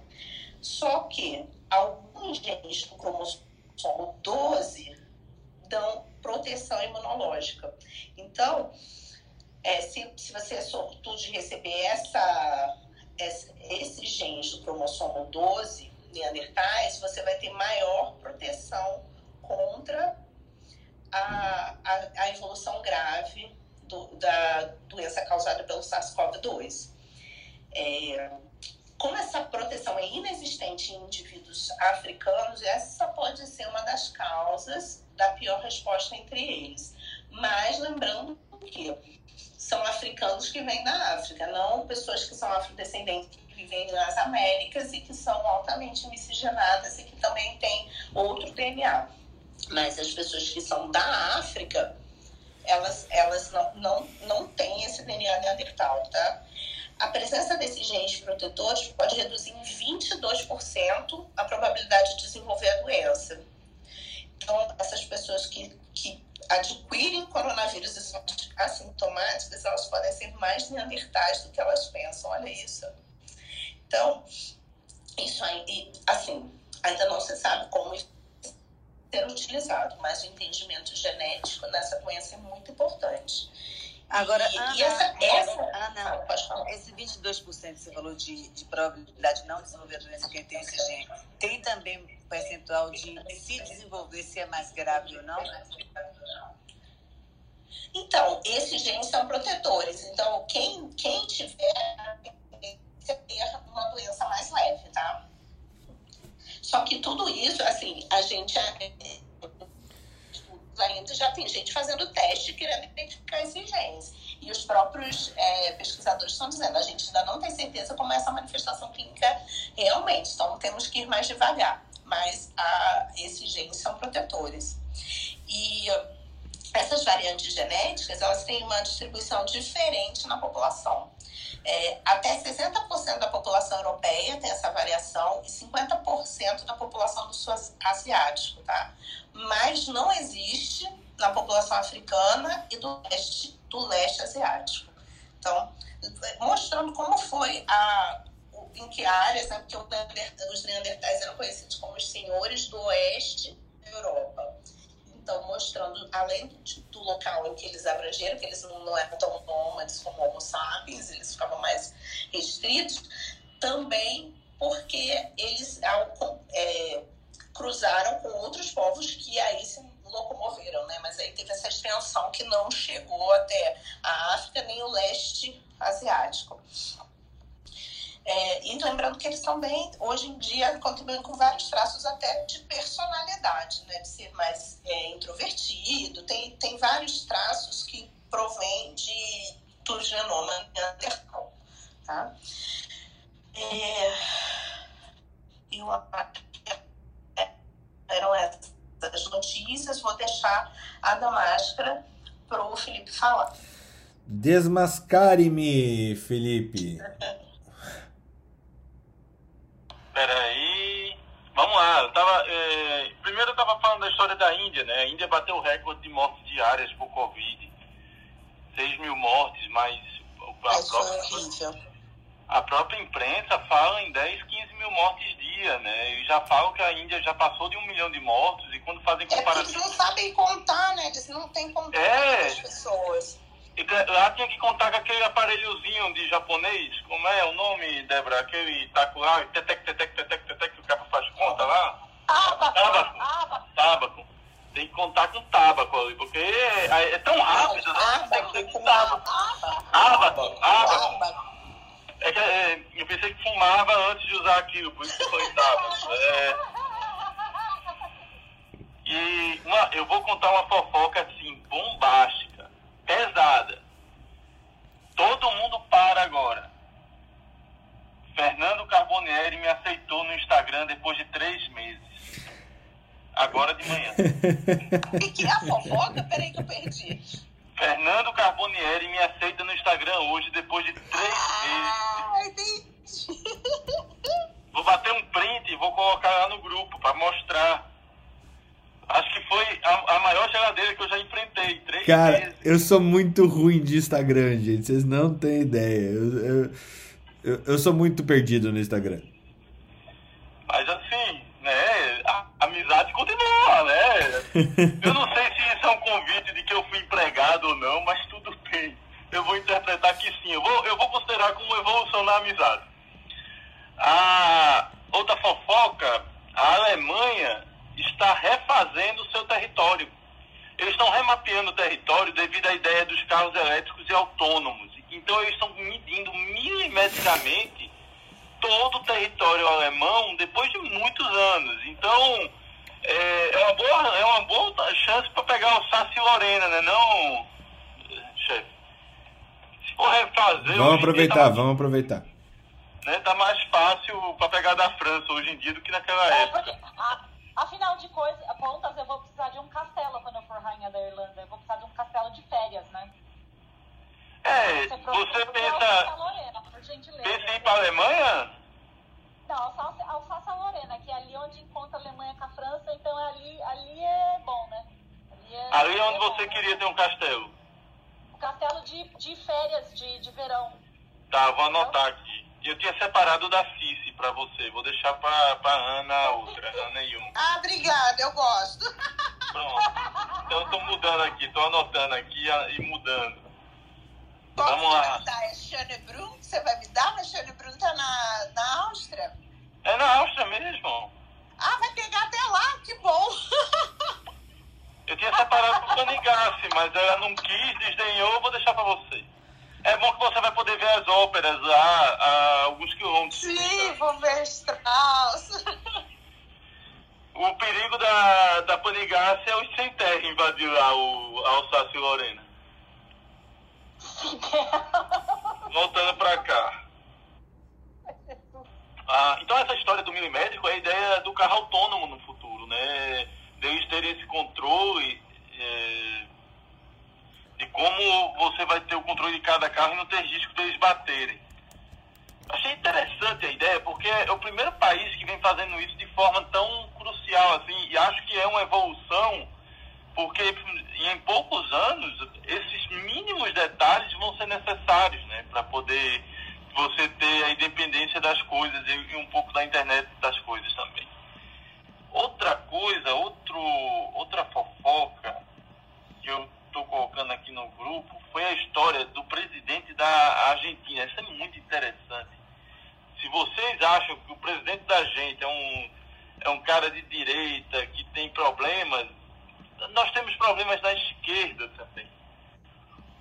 Só que alguns genes do cromossomo 12 dão proteção imunológica. Então, é, se, se você é sortudo de receber essa, essa, esses genes do cromossomo 12 neandertais, você vai ter maior proteção contra a, a, a evolução grave do, da doença causada pelo SARS-CoV-2. É, como essa proteção é inexistente em indivíduos africanos, essa pode ser uma das causas da pior resposta entre eles. Mas lembrando que são africanos que vêm da África, não pessoas que são afrodescendentes que vivem nas Américas e que são altamente miscigenadas e que também têm outro DNA. Mas as pessoas que são da África, elas, elas não, não, não têm esse DNA neandertal, tá? A presença desses genes protetores pode reduzir em 22% a probabilidade de desenvolver a doença. Então, essas pessoas que, que adquirem coronavírus e são assintomáticas, elas podem ser mais neandertais do que elas pensam. Olha isso. Então, isso aí, assim, ainda não se sabe como ser utilizado, mas o entendimento genético dessa doença é muito importante. Agora, e, Ana, e essa, essa, Ana, ah, pode falar. esse 22% que você falou de, de probabilidade de não desenvolver a doença quem tem esse gene, tem também percentual de se desenvolver se é mais grave ou não? Então, esses genes são protetores. Então, quem, quem tiver ter uma doença mais leve, tá? Só que tudo isso, assim, a gente ainda já tem gente fazendo teste querendo identificar esses genes. E os próprios é, pesquisadores estão dizendo, a gente ainda não tem certeza como é essa manifestação clínica realmente, então temos que ir mais devagar. Mas a, esses genes são protetores. E essas variantes genéticas, elas têm uma distribuição diferente na população. É, até 60% da população europeia tem essa variação e 50% da população do sul asiático, tá? Mas não existe na população africana e do leste, do leste asiático. Então, mostrando como foi a em que áreas, né? Porque os neandertais eram conhecidos como os senhores do oeste da Europa. Então, mostrando, além do local em que eles abrangeram, que eles não eram tão nômades como Homo sapiens, eles ficavam mais restritos, também porque eles é, cruzaram com outros povos que aí se locomoveram, né? Mas aí teve essa extensão que não chegou até a África nem o leste asiático. É, e lembrando que eles também, hoje em dia, contribuem com vários traços até de personalidade, né? de ser mais é, introvertido. Tem, tem vários traços que provêm de, do genoma neandertal. Tá? É, eu eram essas notícias. Vou deixar a da máscara para o Felipe falar. Desmascare-me, Felipe. Peraí. Vamos lá. Eu tava, é... Primeiro eu estava falando da história da Índia, né? A Índia bateu o recorde de mortes diárias por Covid. 6 mil mortes, mas a é própria, a própria imprensa fala em 10, 15 mil mortes dia, né? E já falam que a Índia já passou de um milhão de mortos e quando fazem comparação... É, eles não sabem contar, né? Eles não têm como é. as pessoas. Lá tinha que contar com aquele aparelhozinho de japonês, como é o nome, Débora? Aquele taco lá, tetec, tetec, tetec, tetec, que o cara faz conta lá? Tábaco. Tábaco. Tem que contar com tábaco ali, porque é, é tão rápido, né? Tem que ser com. Ábaco. É que, é, eu pensei que fumava antes de usar aquilo, por isso que eu falei tábaco. É... E uma, eu vou contar uma fofoca assim, bombástica pesada. Todo mundo para agora. Fernando Carbonieri me aceitou no Instagram depois de três meses. Agora de manhã. E que é a fofoca? Peraí que eu perdi. Fernando Carbonieri me aceita no Instagram hoje depois de três ah, meses. Entendi. Vou bater um print e vou colocar lá no grupo para mostrar. Acho que foi a, a, maior geladeira que eu já enfrentei. Três Cara, vezes. eu sou muito ruim de Instagram, gente. Vocês não têm ideia. Eu, eu, eu, eu sou muito perdido no Instagram. Mas assim, né? A, a amizade continua, né? eu não sei se isso é um convite de que eu fui empregado ou não, mas tudo bem. Eu vou interpretar que sim. Eu vou, eu vou considerar como evolução na amizade. A outra fofoca, a Alemanha está refazendo o seu território. Eles estão remapeando o território devido à ideia dos carros elétricos e autônomos. Então, eles estão medindo milimetricamente todo o território alemão depois de muitos anos. Então, é, é uma, boa, é uma boa chance para pegar o Sassi Lorena, né? Não, chefe. Se for refazer. Vamos aproveitar, tá vamos aproveitar. Né, tá mais fácil para pegar da França hoje em dia do que naquela é, época. Afinal de coisas, contas, eu vou precisar de um castelo quando eu for rainha da Irlanda. Eu vou precisar de um castelo de férias, né? É, você, você pensa. Lorena, por gentileza. Pensa em ir pra Alemanha? Não, Alsácia, Alsácia Lorena, que é ali onde encontra a Alemanha com a França, então ali, ali é bom, né? Ali é, ali é onde é você bom, queria ter um castelo? O castelo de, de férias, de, de verão. Tá, vou anotar aqui. Eu tinha separado da Cici pra você. Vou deixar pra, pra Ana a outra, Ana e um. Ah, obrigada, eu gosto. Pronto. Então eu tô mudando aqui, tô anotando aqui e mudando. Posso Vamos lá. É Schönebrunn? Você vai me dar? Mas Schönebrunn tá na, na Áustria? É na Áustria mesmo. Ah, vai pegar até lá, que bom. Eu tinha separado pro Panigassi, mas ela não quis, desdenhou, vou deixar pra você. É bom que você vai poder ver as óperas lá a alguns quilômetros. Sim, vou ver Strauss. O perigo da, da Panigácia é os sem terra invadir lá o Alsácio e Lorena. Trazendo para cá. Ah, então essa história do milimétrico é a ideia do carro autônomo no futuro, né? Deles terem esse controle é, de como você vai ter o controle de cada carro e não ter risco deles baterem. Achei interessante a ideia, porque é o primeiro país que vem fazendo isso de forma tão crucial assim, e acho que é uma evolução, porque em poucos anos esses mínimos detalhes vão ser necessários, né, para poder você ter a independência das coisas e um pouco da internet das coisas também. Outra coisa, outro, outra fofoca que eu estou colocando aqui no grupo foi a história do presidente da Argentina. Isso é muito interessante se vocês acham que o presidente da gente é um, é um cara de direita que tem problemas, nós temos problemas na esquerda também.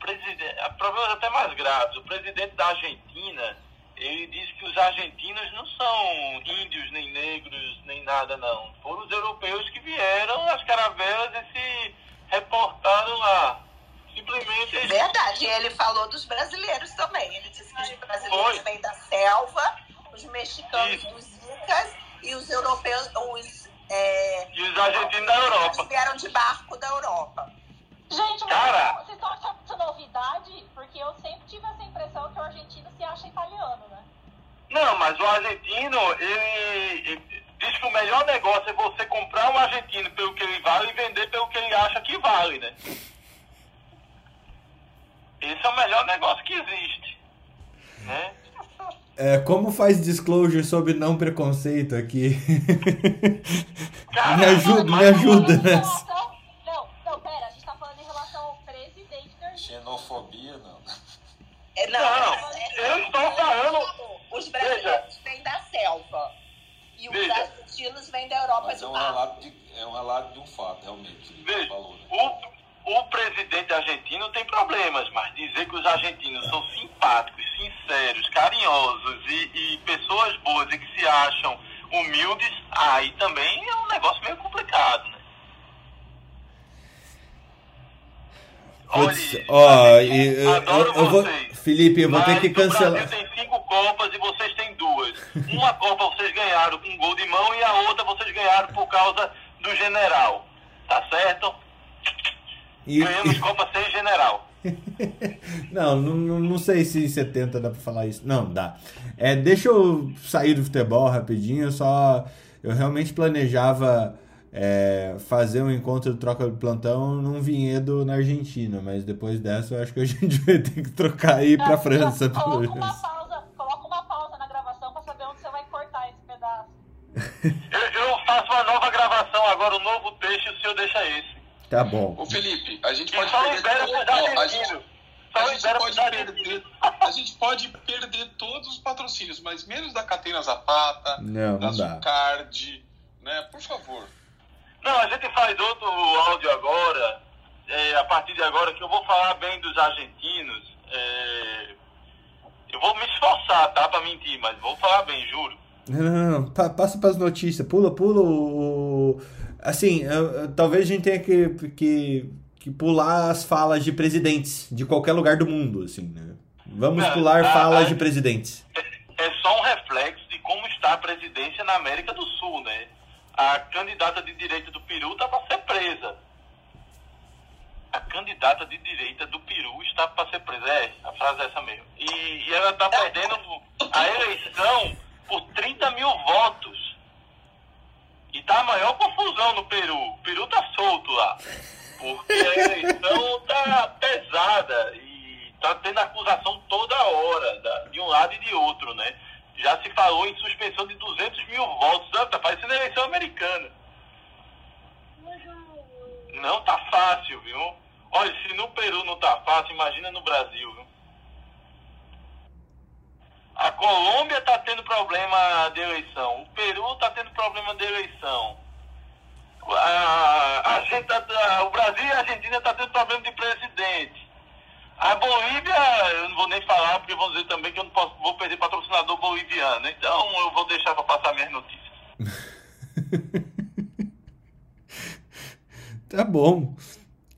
Presidente, problemas até mais graves. O presidente da Argentina, ele diz que os argentinos não são índios, nem negros, nem nada, não. Foram os europeus que vieram nas caravelas e se reportaram lá. Simplesmente. Verdade, ele falou dos brasileiros também. Ele disse que os brasileiros vêm da selva os mexicanos dos Incas e os europeus, os. É, e os argentinos da Europa. vieram de barco da Europa. Gente, mas Cara, vocês estão achando isso novidade? Porque eu sempre tive essa impressão que o argentino se acha italiano, né? Não, mas o argentino, ele, ele diz que o melhor negócio é você comprar um argentino pelo que ele vale e vender pelo que ele acha que vale, né? Esse é o melhor negócio que existe. Né? É, como faz disclosure sobre não preconceito aqui? me ajuda, me ajuda nessa. Não, não, pera, a gente tá falando em relação ao presidente da Xenofobia, não. É, não, não, eu estou falando. Os brasileiros vêm da selva. E os argentinos vêm da Europa Mas de é um, relato de, é um relato de um fato, realmente. Veja, falou, né? o, o presidente argentino tem problemas, mas dizer que os argentinos são simpáticos, sinceros, carinhosos e, e pessoas boas e que se acham humildes, aí também é um negócio meio complicado, né? Putz, ó, eu, eu, eu vou, Felipe, eu vou ter que cancelar. O Brasil tem cinco Copas e vocês têm duas. Uma Copa vocês ganharam com um gol de mão e a outra vocês ganharam por causa do general. Tá certo? E, Ganhamos e... Copa sem general. não, não, não sei se 70 dá pra falar isso. Não, dá. É, deixa eu sair do futebol rapidinho. Só eu realmente planejava é, fazer um encontro do troca de plantão num vinhedo na Argentina, mas depois dessa eu acho que a gente vai ter que trocar aí pra França. Coloca uma pausa, coloca uma pausa na gravação pra saber onde você vai cortar esse pedaço. eu, eu faço uma nova gravação agora, um novo texto e o senhor deixa esse. Tá bom. Ô Felipe, a gente pode perder. Todo... a gente, a gente pode perder. A gente pode perder todos os patrocínios, mas menos da Catena Zapata, não, da Zucard, né? Por favor. Não, a gente faz outro áudio agora, é, a partir de agora, que eu vou falar bem dos argentinos. É, eu vou me esforçar, tá? Pra mentir, mas vou falar bem, juro. Não, não, não. Pa passa pras notícias. Pula, pula o Assim, eu, eu, talvez a gente tenha que, que, que pular as falas de presidentes de qualquer lugar do mundo, assim, né? Vamos é, pular a, falas a, de presidentes. É, é só um reflexo de como está a presidência na América do Sul, né? A candidata de direita do Peru está para ser presa. A candidata de direita do Peru está para ser presa. É, a frase é essa mesmo. E, e ela está perdendo a eleição por 30 mil votos. E tá a maior confusão no Peru. O Peru tá solto lá. Porque a eleição tá pesada e tá tendo acusação toda hora, de um lado e de outro, né? Já se falou em suspensão de 200 mil votos. Tá parecendo eleição americana. Não tá fácil, viu? Olha, se no Peru não tá fácil, imagina no Brasil, viu? A Colômbia está tendo problema de eleição. O Peru está tendo problema de eleição. A, a gente tá, o Brasil e a Argentina tá tendo problema de presidente. A Bolívia, eu não vou nem falar, porque vão dizer também que eu não posso, vou perder patrocinador boliviano. Então eu vou deixar para passar minhas notícias. tá bom.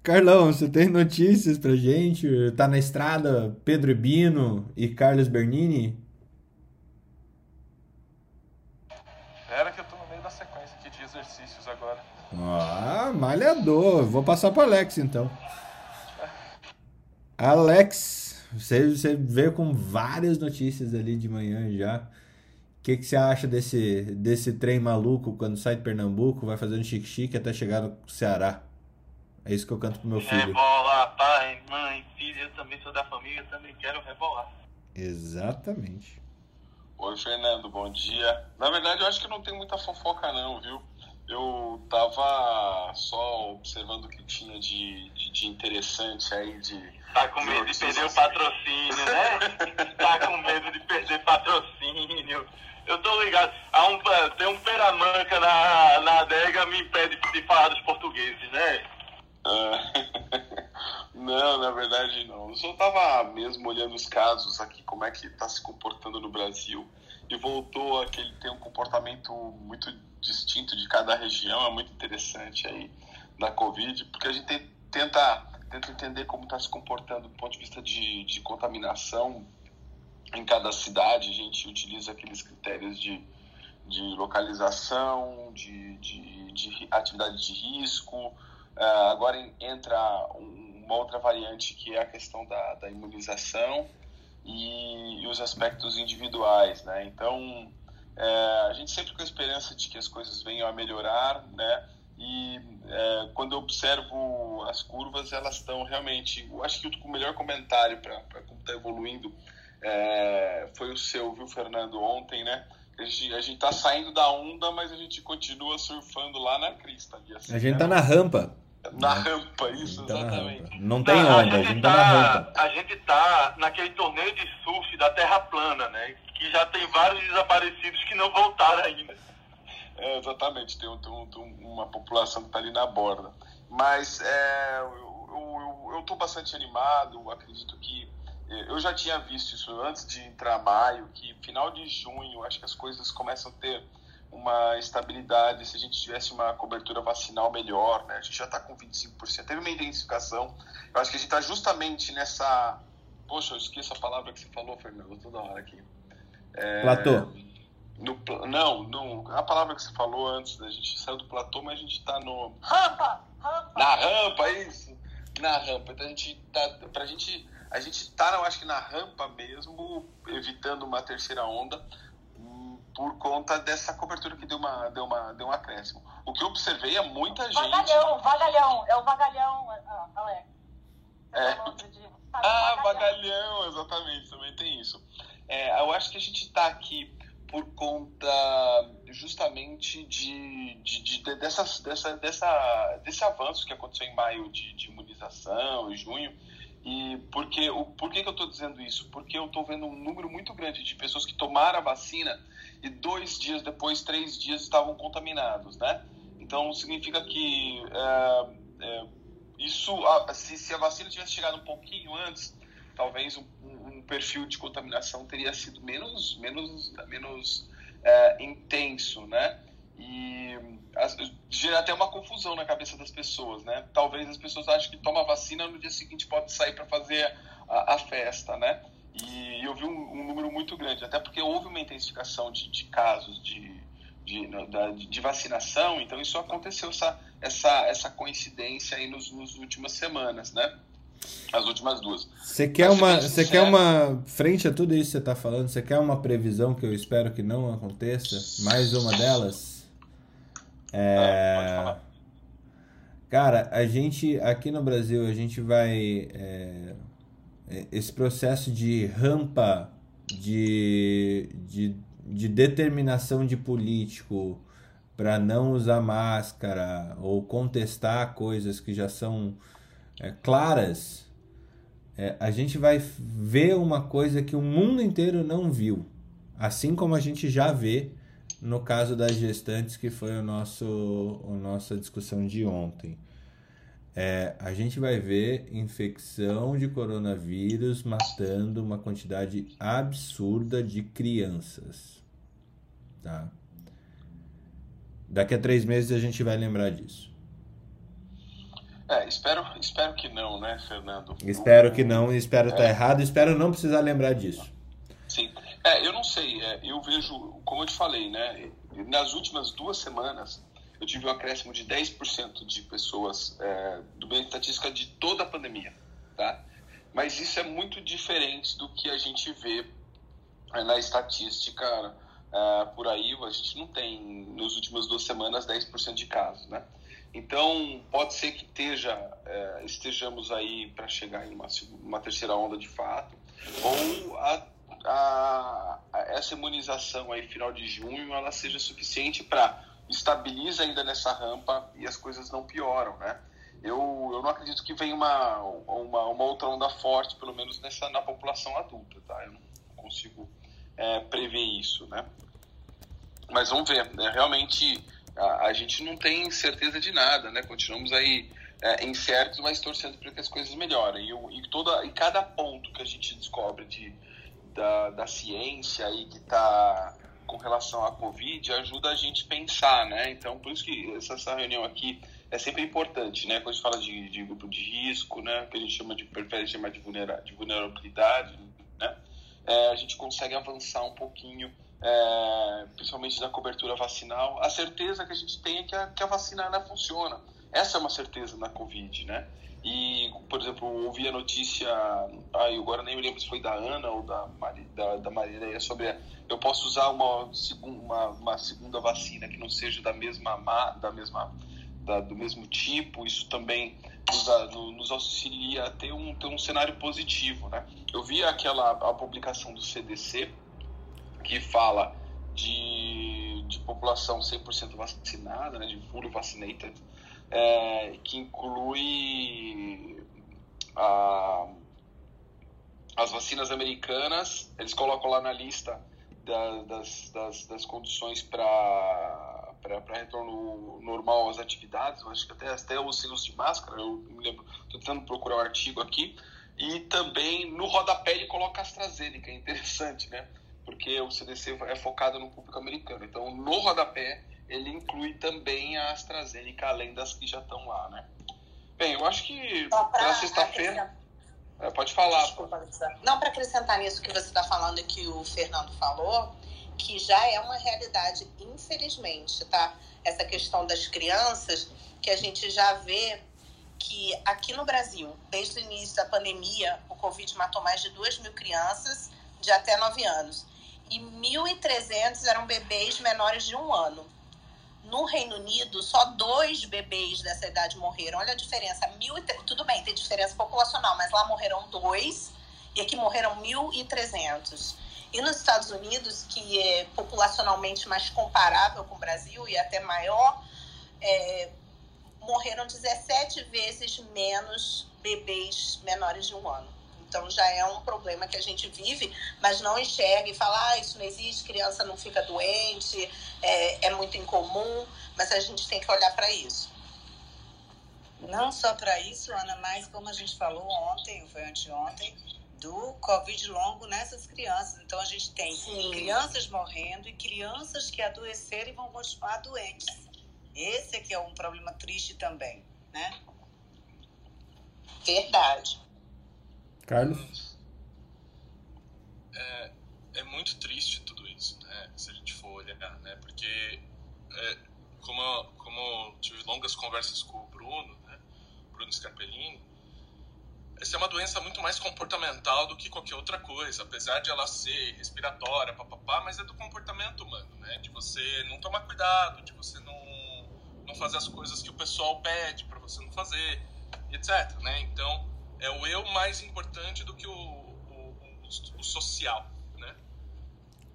Carlão, você tem notícias pra gente? Tá na estrada Pedro Bino e Carlos Bernini? Era que eu tô no meio da sequência aqui de exercícios agora. Ah, malhador. Vou passar pro Alex então. Alex, você, você veio com várias notícias ali de manhã já. O que, que você acha desse, desse trem maluco quando sai de Pernambuco, vai fazendo chique-chique até chegar no Ceará? É isso que eu canto pro meu filho. Rebolar, pai, mãe, filho, eu também sou da família, também quero rebolar. Exatamente. Oi, Fernando, bom dia. Na verdade, eu acho que não tem muita fofoca, não, viu? Eu tava só observando o que tinha de, de, de interessante aí de. Tá com medo de perder o patrocínio, né? tá com medo de perder patrocínio. Eu tô ligado. Há um, tem um peramanca na, na adega me impede de falar dos portugueses, né? Ah, não, na verdade não. Eu só tava mesmo olhando os casos aqui, como é que tá se comportando no Brasil. E voltou a que ele tem um comportamento muito distinto de cada região, é muito interessante aí da Covid, porque a gente tenta, tenta entender como está se comportando do ponto de vista de, de contaminação em cada cidade. A gente utiliza aqueles critérios de, de localização, de, de, de atividade de risco, Uh, agora entra uma outra variante que é a questão da, da imunização e, e, os aspectos individuais, né? Então, é, a gente sempre com a esperança de que as coisas venham a melhorar, né? E é, quando eu observo as curvas, elas estão realmente. Eu acho que o melhor comentário para como está evoluindo é, foi o seu, viu, Fernando, ontem, né? A gente, a gente tá saindo da onda, mas a gente continua surfando lá na crista. Assim, a gente né? tá na rampa. Na rampa, isso, tá exatamente. Não tem onda, a gente, a gente tá, tá, na rampa. A gente tá naquele torneio de surf da Terra Plana, né? Que já tem vários desaparecidos que não voltaram ainda. É, exatamente, tem, tem, tem, uma população que tá ali na borda. Mas é, eu, tô bastante animado, acredito que eu já tinha visto isso antes de entrar maio, que final de junho acho que as coisas começam a ter uma estabilidade, se a gente tivesse uma cobertura vacinal melhor, né? A gente já está com 25%. Teve uma intensificação. Eu acho que a gente está justamente nessa. Poxa, eu esqueço a palavra que você falou, Fernando, toda hora aqui. É... Platô. No, não, no, a palavra que você falou antes, a gente saiu do platô, mas a gente está no. Rampa! Rampa! Na rampa, isso! Na rampa. Então a gente tá. Pra gente. A gente está, eu acho que na rampa mesmo, evitando uma terceira onda por conta dessa cobertura que deu uma deu uma deu um acréscimo. O que eu observei é muita gente. Vagalhão, vagalhão, é o vagalhão, Alex. É. Ah, vagalhão, exatamente, também tem isso. É, eu acho que a gente está aqui por conta justamente de, de, de, dessas, dessa, dessa, desse avanço que aconteceu em maio de, de imunização, em junho, e porque o por que, que eu estou dizendo isso? Porque eu estou vendo um número muito grande de pessoas que tomaram a vacina e dois dias depois, três dias estavam contaminados, né? Então significa que é, é, isso, se, se, a vacina tivesse chegado um pouquinho antes, talvez um, um perfil de contaminação teria sido menos, menos, menos é, intenso, né? E gera até uma confusão na cabeça das pessoas, né? Talvez as pessoas achem que toma vacina no dia seguinte pode sair para fazer a, a, festa, né? E eu vi um, um, número muito grande, até porque houve uma intensificação de, de casos de, de, de, de, vacinação, então isso aconteceu, essa, essa, essa coincidência aí nos, nos últimas semanas, né? As últimas duas. Você quer uma, você quer uma frente a tudo isso que você está falando? Você quer uma previsão que eu espero que não aconteça? Mais uma delas? É... Cara, a gente aqui no Brasil a gente vai é, esse processo de rampa de, de, de determinação de político para não usar máscara ou contestar coisas que já são é, claras, é, a gente vai ver uma coisa que o mundo inteiro não viu, assim como a gente já vê no caso das gestantes, que foi o nosso, a nossa discussão de ontem. É, a gente vai ver infecção de coronavírus matando uma quantidade absurda de crianças. Tá? Daqui a três meses a gente vai lembrar disso. É, espero, espero que não, né, Fernando? Espero que não, espero estar é. errado, espero não precisar lembrar disso. Sim. É, eu não sei, é, eu vejo, como eu te falei, né, nas últimas duas semanas eu tive um acréscimo de 10% de pessoas é, do bem estatística de toda a pandemia, tá? Mas isso é muito diferente do que a gente vê é, na estatística é, por aí. A gente não tem, nas últimas duas semanas, 10% de casos, né? Então, pode ser que esteja, é, estejamos aí para chegar em uma, uma, terceira onda de fato, ou a, a, a, essa imunização aí, final de junho, ela seja suficiente para estabilizar ainda nessa rampa e as coisas não pioram, né? Eu, eu não acredito que venha uma, uma, uma outra onda forte, pelo menos nessa, na população adulta, tá? Eu não consigo é, prever isso, né? Mas vamos ver, né? realmente a, a, gente não tem certeza de nada, né? Continuamos aí é, incertos, mas torcendo para que as coisas melhorem. E, e, toda, e cada ponto que a gente descobre de, da, da ciência e que está com relação à Covid ajuda a gente pensar, né? Então, por isso que essa, essa reunião aqui é sempre importante, né? Quando a gente fala de, de grupo de risco, né? Que a gente chama de, prefere chamar de, vulnera, de vulnerabilidade, né? É, a gente consegue avançar um pouquinho é, principalmente da cobertura vacinal, a certeza que a gente tem é que a, que a vacina funciona. Essa é uma certeza na Covid, né? E, por exemplo, ouvi a notícia, ah, eu agora nem me lembro se foi da Ana ou da, da, da Maria, sobre eu posso usar uma, uma, uma segunda vacina que não seja da mesma, da mesma da, do mesmo tipo, isso também nos, nos, auxilia a ter um, ter um cenário positivo, né? Eu vi aquela a publicação do CDC, que fala de, de população 100% vacinada, né, de fully vaccinated, é, que inclui a, as vacinas americanas, eles colocam lá na lista da, das, das, das condições para para retorno normal às atividades, eu acho que até, até os silos de máscara, eu me lembro, estou tentando procurar o um artigo aqui, e também no rodapé ele coloca AstraZeneca, é interessante, né? Porque o CDC é focado no público americano. Então, no rodapé, ele inclui também a AstraZeneca, além das que já estão lá, né? Bem, eu acho que para sexta-feira... É, pode falar. Desculpa, Não, para acrescentar nisso que você está falando e que o Fernando falou, que já é uma realidade, infelizmente, tá? Essa questão das crianças, que a gente já vê que aqui no Brasil, desde o início da pandemia, o Covid matou mais de 2 mil crianças de até 9 anos e 1.300 eram bebês menores de um ano. No Reino Unido, só dois bebês dessa idade morreram. Olha a diferença. Mil e, tudo bem, tem diferença populacional, mas lá morreram dois e aqui morreram 1.300. E nos Estados Unidos, que é populacionalmente mais comparável com o Brasil e até maior, é, morreram 17 vezes menos bebês menores de um ano. Então já é um problema que a gente vive, mas não enxerga e fala, ah, isso não existe, criança não fica doente, é, é muito incomum, mas a gente tem que olhar para isso. Não só para isso, Ana, mas como a gente falou ontem, foi anteontem, do Covid longo nessas crianças. Então a gente tem Sim. crianças morrendo e crianças que adoeceram e vão continuar doentes. Esse aqui é um problema triste também, né? Verdade. Carlos? É, é muito triste tudo isso, né? Se a gente for olhar, né? Porque, é, como, como tive longas conversas com o Bruno, né? Bruno Scarpellini, essa é uma doença muito mais comportamental do que qualquer outra coisa, apesar de ela ser respiratória, papapá, mas é do comportamento humano, né? De você não tomar cuidado, de você não, não fazer as coisas que o pessoal pede para você não fazer, etc, né? Então, é o eu mais importante do que o, o, o, o social, né?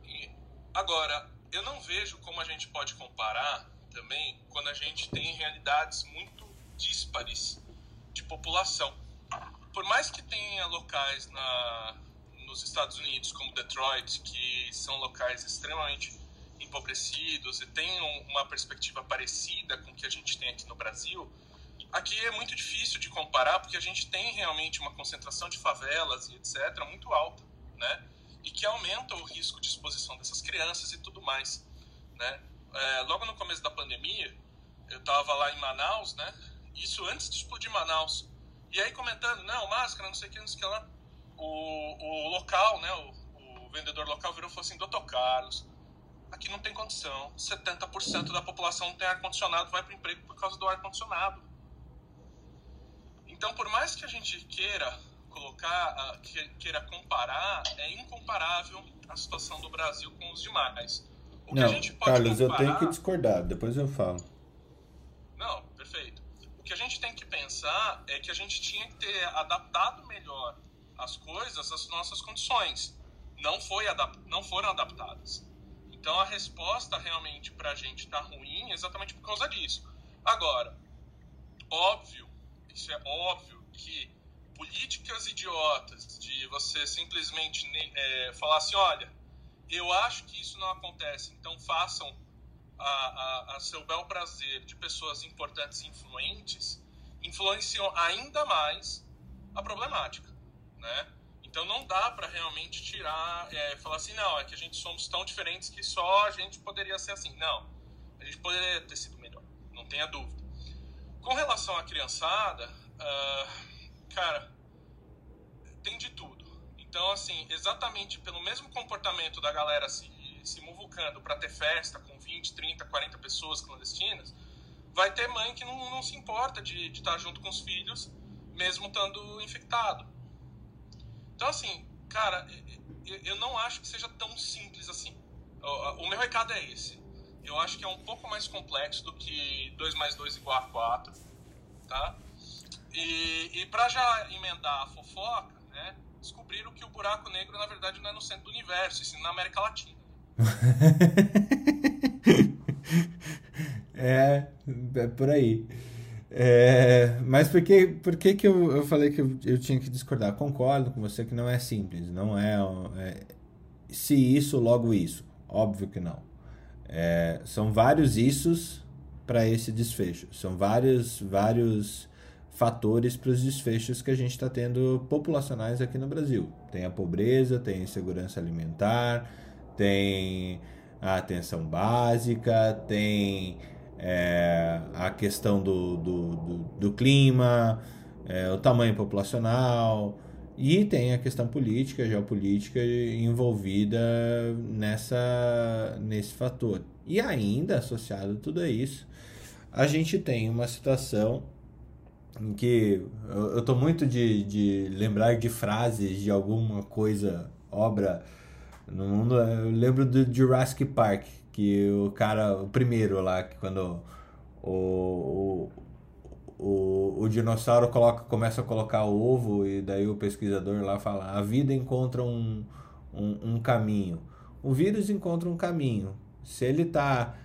E, agora, eu não vejo como a gente pode comparar também quando a gente tem realidades muito díspares de população. Por mais que tenha locais na, nos Estados Unidos, como Detroit, que são locais extremamente empobrecidos e tenham uma perspectiva parecida com o que a gente tem aqui no Brasil, Aqui é muito difícil de comparar porque a gente tem realmente uma concentração de favelas e etc. muito alta, né? E que aumenta o risco de exposição dessas crianças e tudo mais, né? É, logo no começo da pandemia, eu estava lá em Manaus, né? Isso antes de explodir Manaus. E aí comentando, não, máscara, não sei o que, não sei o que lá. O, o local, né, o, o vendedor local virou e falou assim, doutor Carlos, aqui não tem condição. 70% da população não tem ar-condicionado, vai para emprego por causa do ar-condicionado. Então, por mais que a gente queira colocar, queira comparar, é incomparável a situação do Brasil com os demais. O não, Carlos, comparar... eu tenho que discordar, depois eu falo. Não, perfeito. O que a gente tem que pensar é que a gente tinha que ter adaptado melhor as coisas às nossas condições. Não, foi adap... não foram adaptadas. Então a resposta realmente para a gente está ruim exatamente por causa disso. Agora, óbvio, isso é óbvio que políticas idiotas de você simplesmente é, falar assim, olha, eu acho que isso não acontece, então façam a, a, a seu bel prazer de pessoas importantes e influentes, influenciam ainda mais a problemática, né? Então não dá para realmente tirar, é, falar assim, não, é que a gente somos tão diferentes que só a gente poderia ser assim. Não, a gente poderia ter sido melhor, não tenha dúvida. Com relação à criançada, uh, cara, tem de tudo. Então, assim, exatamente pelo mesmo comportamento da galera se, se muvucando para ter festa com 20, 30, 40 pessoas clandestinas, vai ter mãe que não, não se importa de, estar junto com os filhos, mesmo estando infectado. Então, assim, cara, eu não acho que seja tão simples assim. O meu recado é esse. Eu acho que é um pouco mais complexo do que 2 mais 2 igual a 4, tá? E, e para já emendar a fofoca, né? descobriram que o buraco negro, na verdade, não é no centro do universo, e sim na América Latina. é, é por aí. É, mas por que, por que, que eu, eu falei que eu, eu tinha que discordar? Concordo com você que não é simples, não é, é se isso, logo isso. Óbvio que não. É, são vários issos para esse desfecho. São vários, vários fatores para os desfechos que a gente está tendo populacionais aqui no Brasil. Tem a pobreza, tem a insegurança alimentar, tem a atenção básica, tem é, a questão do, do, do, do clima, é, o tamanho populacional e tem a questão política, geopolítica envolvida nessa, nesse fator. E ainda associado a tudo isso, a gente tem uma situação em que eu, tô muito de, de lembrar de frases de alguma coisa, obra no mundo. Eu lembro do Jurassic Park, que o cara, o primeiro lá, que quando o, o, o, o dinossauro coloca, começa a colocar ovo e daí o pesquisador lá fala: a vida encontra um, um, um caminho. O vírus encontra um caminho. Se ele está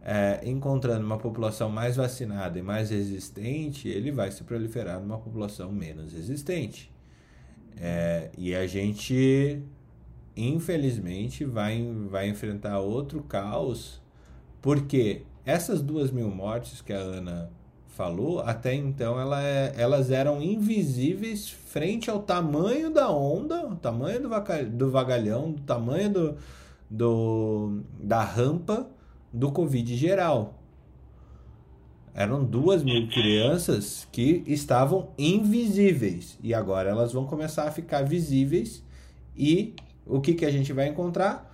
é, encontrando uma população mais vacinada e mais resistente, ele vai se proliferar numa população menos resistente. É, e a gente, infelizmente, vai, vai enfrentar outro caos, porque essas duas mil mortes que a Ana falou, até então ela é, elas eram invisíveis frente ao tamanho da onda, o tamanho do, do vagalhão, do tamanho do, do, da rampa do Covid geral. Eram duas mil crianças que estavam invisíveis e agora elas vão começar a ficar visíveis e o que, que a gente vai encontrar?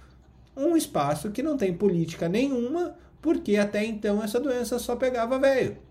Um espaço que não tem política nenhuma, porque até então essa doença só pegava velho.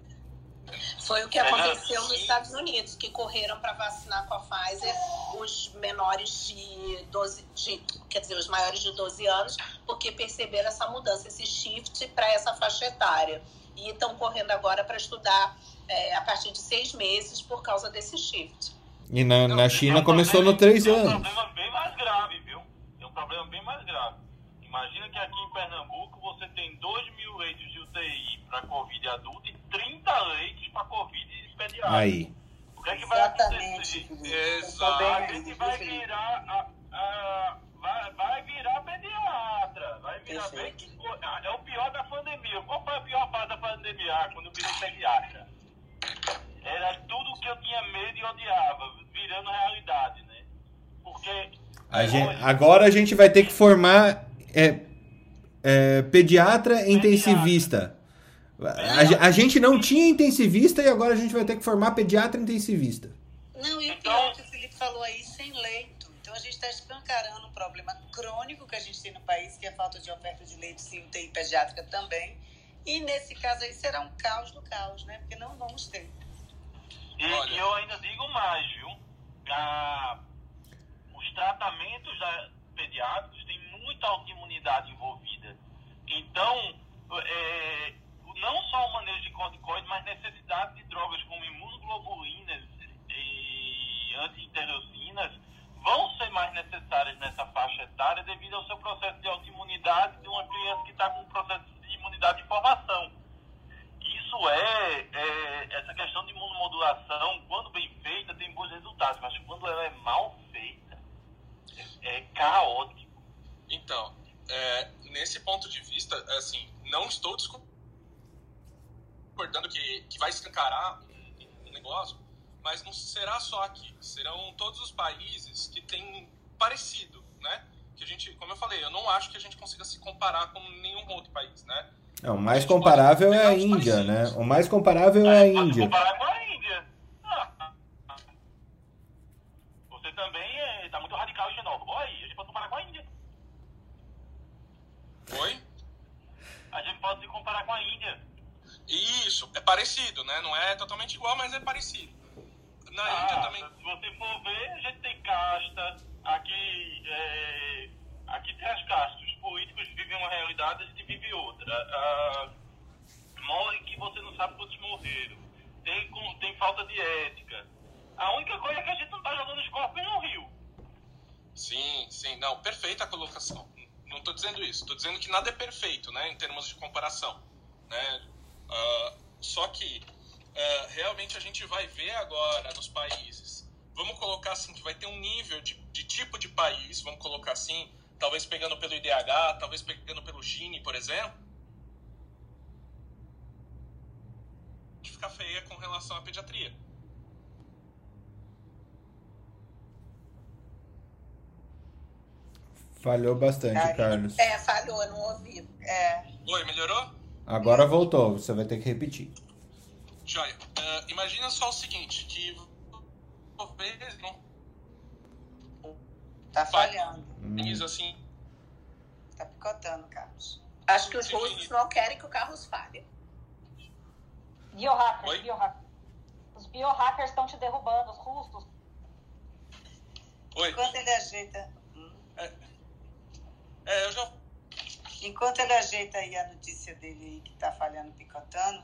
Foi o que aconteceu nos Estados Unidos, que correram para vacinar com a Pfizer os menores de 12, de, quer dizer, os maiores de 12 anos, porque perceberam essa mudança, esse shift para essa faixa etária. E estão correndo agora para estudar é, a partir de seis meses por causa desse shift. E na, na China começou no três anos. É um problema bem mais grave, viu? É um problema bem mais grave. Imagina que aqui em Pernambuco você tem 2 mil leitos de UTI para Covid adulto e 30 leitos para Covid pediátrico. Aí. O que é que vai acontecer? Exato. A gente vai virar, a, a, vai, vai virar pediatra. Vai virar bem, é o pior da pandemia. Qual foi a pior fase da pandemia? Quando eu virei pediatra. Era tudo que eu tinha medo e odiava, virando realidade, né? Porque. A gente, agora a gente vai ter que formar é, é, pediatra intensivista. A, a gente não tinha intensivista e agora a gente vai ter que formar pediatra intensivista. Não, e o pior que o Felipe falou aí, sem leito. Então a gente está escancarando um problema crônico que a gente tem no país, que é a falta de oferta de leitos em UTI pediátrica também. E nesse caso aí será um caos do caos, né? Porque não vamos ter. E, e eu ainda digo mais, viu? Ah, os tratamentos da, pediátricos têm muita autoimunidade envolvida. Então, é, não só o manejo de corticoides, mas necessidade de drogas como imunoglobulinas e anti-interleucinas vão ser mais necessárias nessa faixa etária devido ao seu processo de autoimunidade de uma criança que está com um processo de imunidade de formação. Isso é, é, essa questão de imunomodulação, quando bem feita, tem bons resultados, mas quando ela é mal feita, é, é caótico. Então, é, nesse ponto de vista, assim, não estou discordando que, que vai escancarar um, um negócio, mas não será só aqui, serão todos os países que têm parecido, né? Que a gente, como eu falei, eu não acho que a gente consiga se comparar com nenhum outro país, né? É, o mais comparável é a Índia, né? O mais comparável é a Índia. Comparar com a Índia. Ah. Você também está muito radical e xenófobo. Olha aí, a gente pode comparar com a Índia. Oi? A gente pode se comparar com a Índia. Isso, é parecido, né? Não é totalmente igual, mas é parecido. Na ah, Índia também. Se você for ver, a gente tem casta. Aqui, é, aqui tem as castas. Os políticos vivem uma realidade, a gente vive outra. Ah, morre que você não sabe quantos morreram. Tem, tem falta de ética. A única coisa é que a gente não está jogando os corpos no rio. Sim, sim. Não, perfeita a colocação. Não estou dizendo isso. Estou dizendo que nada é perfeito, né? Em termos de comparação. Né? Uh, só que uh, realmente a gente vai ver agora nos países. Vamos colocar assim que vai ter um nível de, de tipo de país, vamos colocar assim, talvez pegando pelo IDH, talvez pegando pelo Gini, por exemplo. Fica feia com relação à pediatria. Falhou bastante, Carlos. É, falhou, não ouvi. É. Oi, melhorou? Agora voltou, você vai ter que repetir. Joia. Uh, imagina só o seguinte, que talvez não... Tá falhando. Hum. assim... Tá picotando, Carlos. Acho que os russos não querem que o Carlos falhe. Biohackers, biohackers. Os biohackers estão te derrubando, os russos. Oi. Enquanto ele ajeita... É, é eu já Enquanto ele ajeita aí a notícia dele aí que tá falhando, picotando,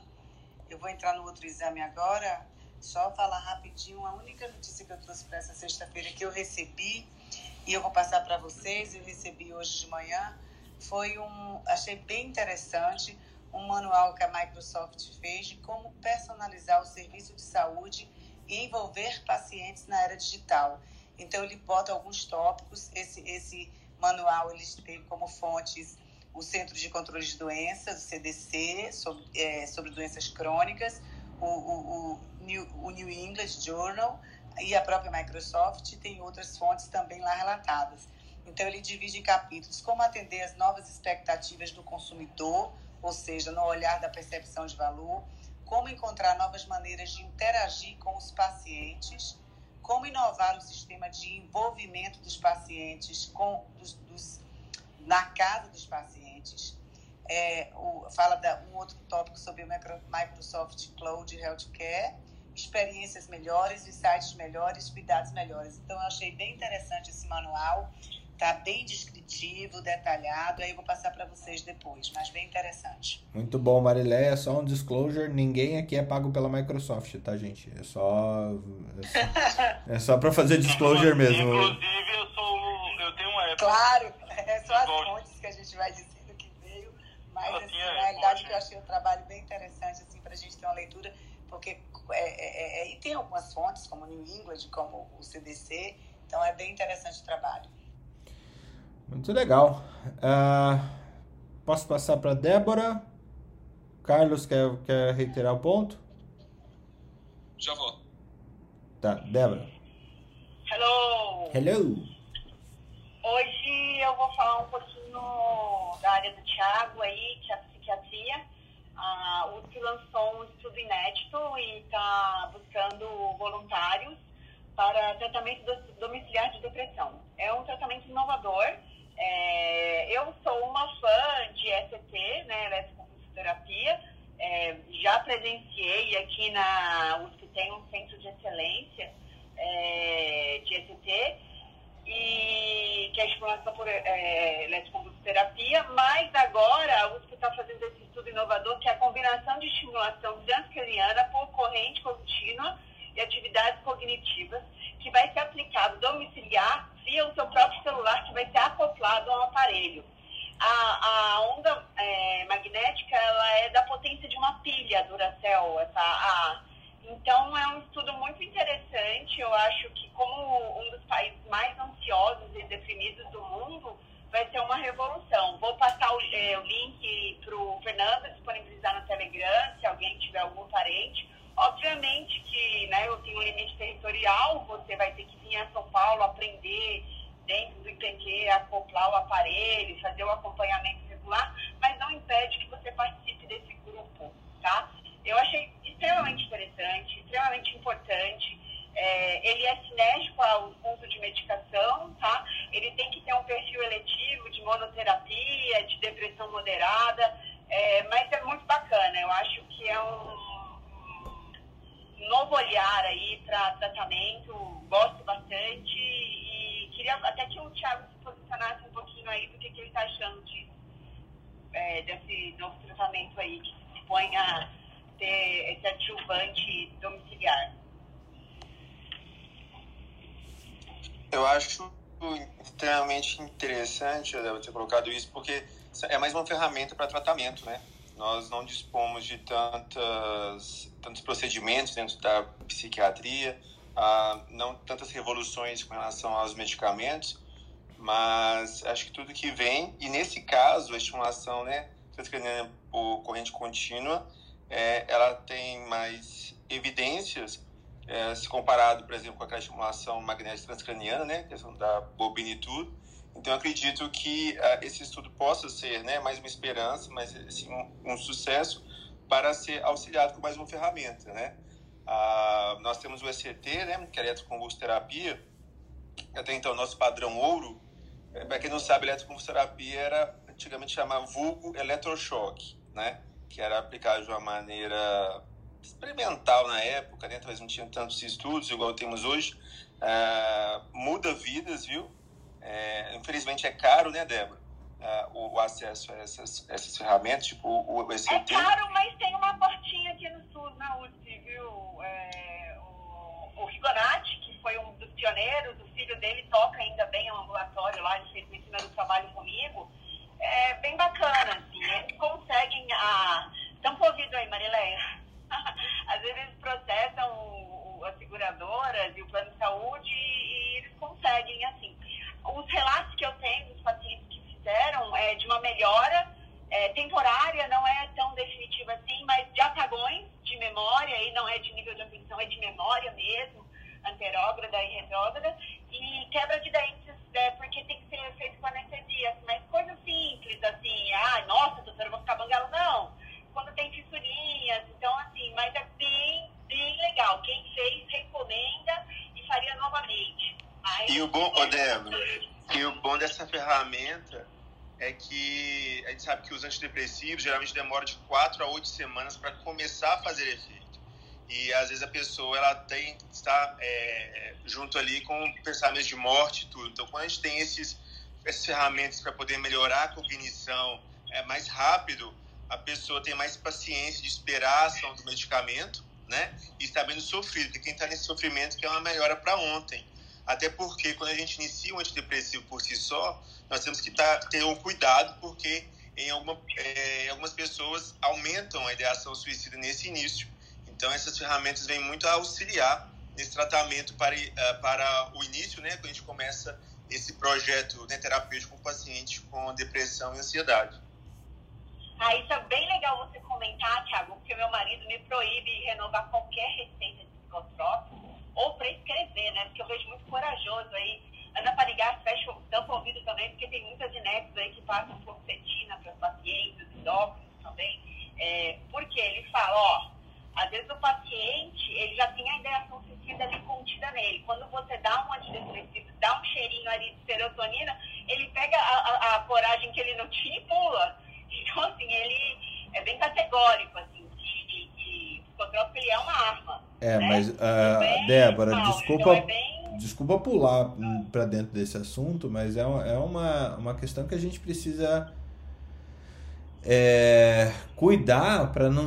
eu vou entrar no outro exame agora. Só falar rapidinho a única notícia que eu trouxe para essa sexta-feira que eu recebi e eu vou passar para vocês. Eu recebi hoje de manhã. Foi um, achei bem interessante, um manual que a Microsoft fez de como personalizar o serviço de saúde e envolver pacientes na era digital. Então ele bota alguns tópicos. Esse esse manual ele teve como fontes o Centro de Controle de Doenças, o CDC, sobre, é, sobre doenças crônicas, o, o, o, New, o New England Journal e a própria Microsoft tem outras fontes também lá relatadas. Então, ele divide em capítulos. Como atender as novas expectativas do consumidor, ou seja, no olhar da percepção de valor, como encontrar novas maneiras de interagir com os pacientes, como inovar o sistema de envolvimento dos pacientes com dos, dos na casa dos pacientes. É, o, fala da, um outro tópico sobre o Microsoft Cloud Healthcare, experiências melhores, sites melhores, cuidados melhores. Então, eu achei bem interessante esse manual, tá bem descritivo, detalhado, aí eu vou passar para vocês depois, mas bem interessante. Muito bom, Marileia, só um disclosure, ninguém aqui é pago pela Microsoft, tá, gente? É só é só, é só para fazer disclosure mesmo. Inclusive, eu sou eu tenho um Apple. Claro, é só as fontes que a gente vai dizendo que veio, mas assim, na realidade que eu achei um trabalho bem interessante assim, para a gente ter uma leitura, porque é, é, é, e tem algumas fontes, como o New England, como o CDC, então é bem interessante o trabalho. Muito legal. Uh, posso passar para Débora? Carlos quer, quer reiterar o ponto? Já vou. Tá, Débora. Hello! Hello! Hoje eu vou falar um pouquinho da área do Tiago aí, que é a psiquiatria. a USP lançou um estudo inédito e está buscando voluntários para tratamento domiciliar de depressão. É um tratamento inovador. É, eu sou uma fã de ECT, né, eletroconvulsoterapia. É, já presenciei aqui na USP tem um centro de excelência é, de ECT e que é estimulação por é, eletroconvulsoterapia, mas agora a USP está fazendo esse estudo inovador que é a combinação de estimulação transcraniana por corrente contínua e atividades cognitivas, que vai ser aplicado domiciliar via o seu próprio celular, que vai ser acoplado ao aparelho. A, a onda é, magnética ela é da potência de uma pilha Duracell, essa A. Então é um estudo muito interessante. Eu acho que como um dos países mais ansiosos e deprimidos do mundo, vai ser uma revolução. Vou passar o, é, o link para o Fernando disponibilizar no Telegram, se alguém tiver algum parente. Obviamente que né, eu tenho um limite territorial, você vai ter que vir a São Paulo aprender dentro do IPQ, acoplar o aparelho, fazer o acompanhamento regular, mas não impede que você participe desse grupo, tá? Eu achei extremamente interessante, extremamente importante. É, ele é sinérgico ao uso de medicação, tá? Ele tem que ter um perfil eletivo de monoterapia, de depressão moderada, é, mas é muito bacana. Eu acho que é um novo olhar aí para tratamento, gosto bastante e queria até que o Thiago se posicionasse um pouquinho aí do que, que ele está achando de, é, desse novo tratamento aí, que se dispõe a ter esse adjuvante domiciliar. Eu acho extremamente interessante eu ter colocado isso, porque é mais uma ferramenta para tratamento, né? Nós não dispomos de tantas, tantos procedimentos dentro da psiquiatria, ah, não tantas revoluções com relação aos medicamentos, mas acho que tudo que vem, e nesse caso, a estimulação né, transcraniana por corrente contínua, é, ela tem mais evidências é, se comparado, por exemplo, com aquela estimulação magnética transcraniana, né, questão da bobinitude, então, acredito que uh, esse estudo possa ser né, mais uma esperança, mas assim, um, um, sucesso para ser auxiliado com mais uma ferramenta. Né? Uh, nós temos o ECT, né, que é eletroconvulsoterapia, até então nosso padrão ouro. É, para quem não sabe, eletroconvulsoterapia era antigamente chamava vulgo eletrochoque, né? que era aplicado de uma maneira experimental na época, né? talvez não tinha tantos estudos igual temos hoje. Uh, muda vidas, viu? É, infelizmente é caro, né, Débora? Uh, o, o, acesso a essas, essas ferramentas, tipo o, o ECT. É caro, mas tem uma portinha aqui no sul, na USP, viu? É, o, o Rigonati, que foi um dos pioneiros, o filho dele toca ainda bem um ambulatório lá, ele fez medicina do trabalho comigo. É bem bacana, assim, eles conseguem a... Tampa ouvido aí, Marileia. Às vezes eles processam as seguradoras e o plano de saúde e eles conseguem, assim, os relatos que eu tenho dos pacientes que fizeram é de uma melhora é, temporária, não é tão definitiva assim, mas de apagões de memória, e não é de nível de atenção, é de memória mesmo, anterógrada e retrógrada, e quebra de dentes, é, porque tem que ser feito com anestesia, mas coisas simples, assim, ah, nossa, doutora, vou ficar banguela, não. Quando tem fissurinhas, então assim, mas é bem, bem legal. Quem fez, recomenda e faria novamente. E o bom, Débora, e o bom dessa ferramenta é que a gente sabe que os antidepressivos geralmente demoram de 4 a 8 semanas para começar a fazer efeito. E às vezes a pessoa ela tem está é, junto ali com pensamentos de morte e tudo. Então, quando a gente tem esses, essas ferramentas para poder melhorar a cognição é mais rápido, a pessoa tem mais paciência de esperar a ação do medicamento, né? E está menos sofrido, porque quem está nesse sofrimento quer uma melhora para ontem. Até porque quando a gente inicia um antidepressivo por si só, nós temos que tá, ter um cuidado, porque em, alguma, é, algumas pessoas aumentam a ideação suicida nesse início. Então, essas ferramentas vêm muito a auxiliar nesse tratamento para, uh, para o início, né, quando a gente começa esse projeto né, terapêutico com pacientes com depressão e ansiedade. Ah, isso é bem legal você comentar, Thiago, porque meu marido me proíbe renovar qualquer receita de psicotrópico ou prescrever, né? Porque eu vejo muito corajoso aí. Para ligar, fecha, tampa o ouvido também, porque tem muitas inéditas aí que passam por cetina para os pacientes, endócrinos também. É, porque ele fala, ó, às vezes o paciente, ele já tem a ideação suicida ali contida nele. Quando você dá um antidepressivo, dá um cheirinho ali de serotonina, ele pega a, a, a coragem que ele não tinha e pula. Então, assim, ele é bem categórico, assim, de, de, de psicotrópico, ele é uma arma. É, né? mas, ah, Bem Débora, mal, desculpa, é bem- desculpa pular para dentro desse assunto, mas é, uma- é uma, uma questão que a gente precisa é, cuidar para não,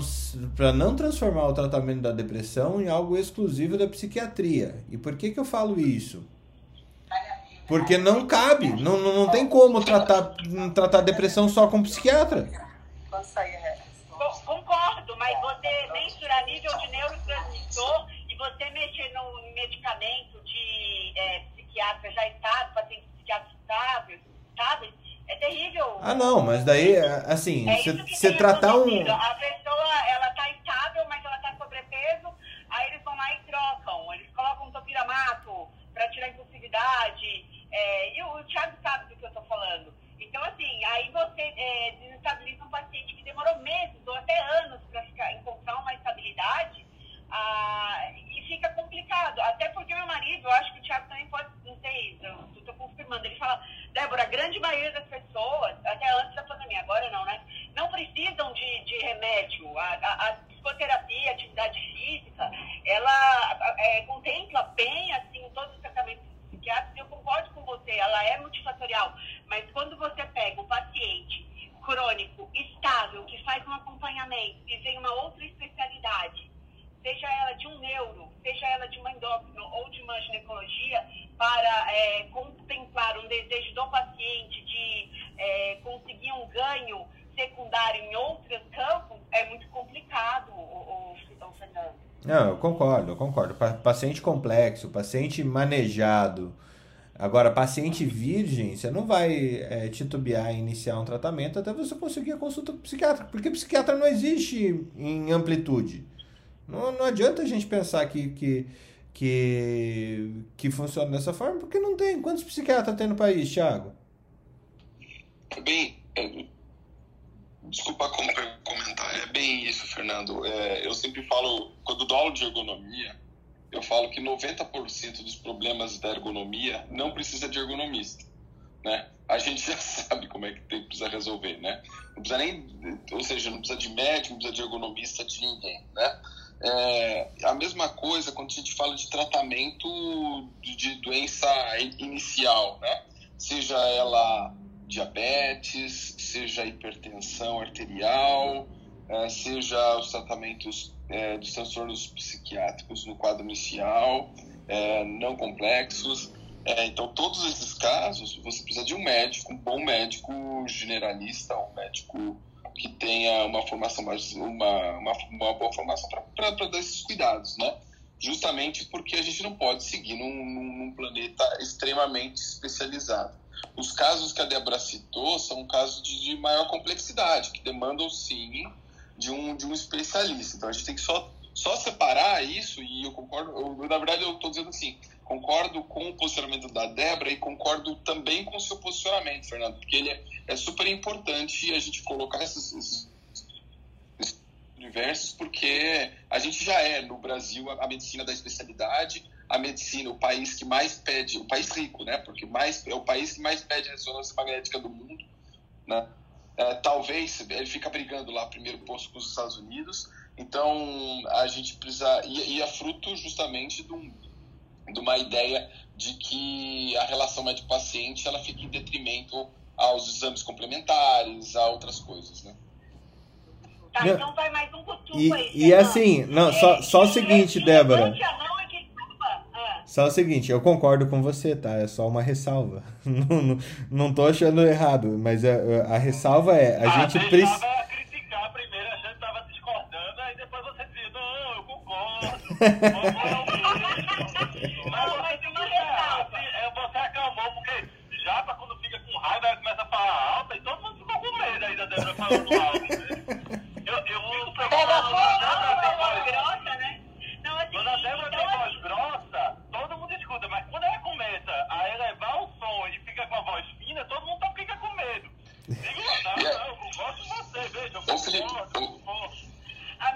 para não transformar o tratamento da depressão em algo exclusivo da psiquiatria. E por que, que eu falo isso? Porque não cabe, não, não, não tem como tratar, tratar depressão só com psiquiatra. Concordo, mas você mensurar nível de e você mexer no medicamento de é, psiquiatra já estável, paciente psiquiatra estável, estável, é terrível. Ah, não, mas daí, assim, É você que você tem tratar um. A pessoa, ela tá estável, mas ela tá sobrepeso, aí eles vão lá e trocam. Eles colocam um topiramato pra tirar impulsividade. é, e o, Thiago sabe do que eu tô falando. Então, assim, aí você é, desestabiliza um paciente que demorou meses ou até anos ficar, encontrar uma estabilidade. Ah, e fica complicado. Até porque meu marido, eu acho que o Thiago também pode, não sei, eu tô confirmando, ele fala, Débora, a grande maioria das pessoas, até antes da pandemia, agora não, né? Não precisam de, de remédio. A, a, a psicoterapia, a atividade física, ela é, contempla bem, assim, todos os tratamentos psiquiátricos, eu concordo com você, ela é multifatorial. Mas quando você pega o paciente crônico, estável, que faz um acompanhamento e vem uma outra especialidade, seja ela de um neuro, seja ela de uma endócrino ou de uma ginecologia, para é, contemplar um desejo do paciente de é, conseguir um ganho secundário em outros campos, é muito complicado, o, o, o Fernando. Não, eu concordo, eu concordo. Pa- Paciente complexo, paciente manejado. Agora, paciente virgem, você não vai é, titubear em iniciar um tratamento até você conseguir a consulta psiquiatra, porque psiquiatra não existe em amplitude. Não, não adianta a gente pensar que, que, que, que funciona dessa forma, porque não tem. Quantos psiquiatras tem no país, Thiago? Bem, é, desculpa com- comentar, é bem isso, Fernando. É, eu sempre falo, quando dou aula de ergonomia, eu falo que 90% dos problemas da ergonomia não precisa de ergonomista, né? A gente já sabe como é que tem, precisa resolver, né? Não precisa nem, ou seja, não precisa de médico, não precisa de ergonomista, de ninguém, né? É, a mesma coisa quando a gente fala de tratamento de, de doença in- inicial, né? Seja ela diabetes, seja hipertensão arterial, eh, seja os tratamentos eh, dos transtornos psiquiátricos no quadro inicial, eh, não complexos. Eh, então, todos esses casos, você precisa de um médico, um bom médico generalista, um médico que tenha uma formação mais, uma, uma, uma boa formação para dar esses cuidados, né? Justamente porque a gente não pode seguir num, num, planeta extremamente especializado. Os casos que a Débora citou são casos de, de maior complexidade, que demandam sim de um, de um especialista. Então a gente tem que só, só separar isso, e eu concordo, eu, na verdade eu estou dizendo assim, concordo com o posicionamento da Débora e concordo também com o seu posicionamento, Fernando, porque ele é, é super importante a gente colocar esses, esses universos, porque a gente já é, no Brasil, a, a medicina da especialidade, a medicina, o país que mais pede, o país rico, né? Porque mais, é o país que mais pede ressonância magnética do mundo, né? É, talvez ele fica brigando lá primeiro posto com os Estados Unidos, então a gente precisa e, e é fruto justamente de, um, de uma ideia de que a relação médico-paciente ela fica em detrimento aos exames complementares, a outras coisas, né? Tá, Não. então vai mais um cutuco E, aí. e Fernando. assim, não, só, só o que seguinte, levante Débora. que. Ah, Só o seguinte, eu concordo com você, tá? É só uma ressalva. Não, não, não tô achando errado, mas a, a ressalva é, a ah, gente precisa. criticar primeiro, a gente tava discordando, aí depois você dizia, não, eu concordo. Não, mas uma ressalva. É, você acalmou, porque já pra quando fica com raiva, ela começa a falar alto, e todo mundo ficou com Débora falando alto. né? Eu, eu fico Pega fogo, quando a Débora tem voz grossa, né? Não, assim, quando a Débora então, tem voz assim, grossa, todo mundo escuta, mas quando ela começa a elevar o som e fica com a voz fina, todo mundo tá- fica com medo. Digo, não, não, eu gosto de você, veja, eu Ô, Felipe, concordo, eu ô- concordo.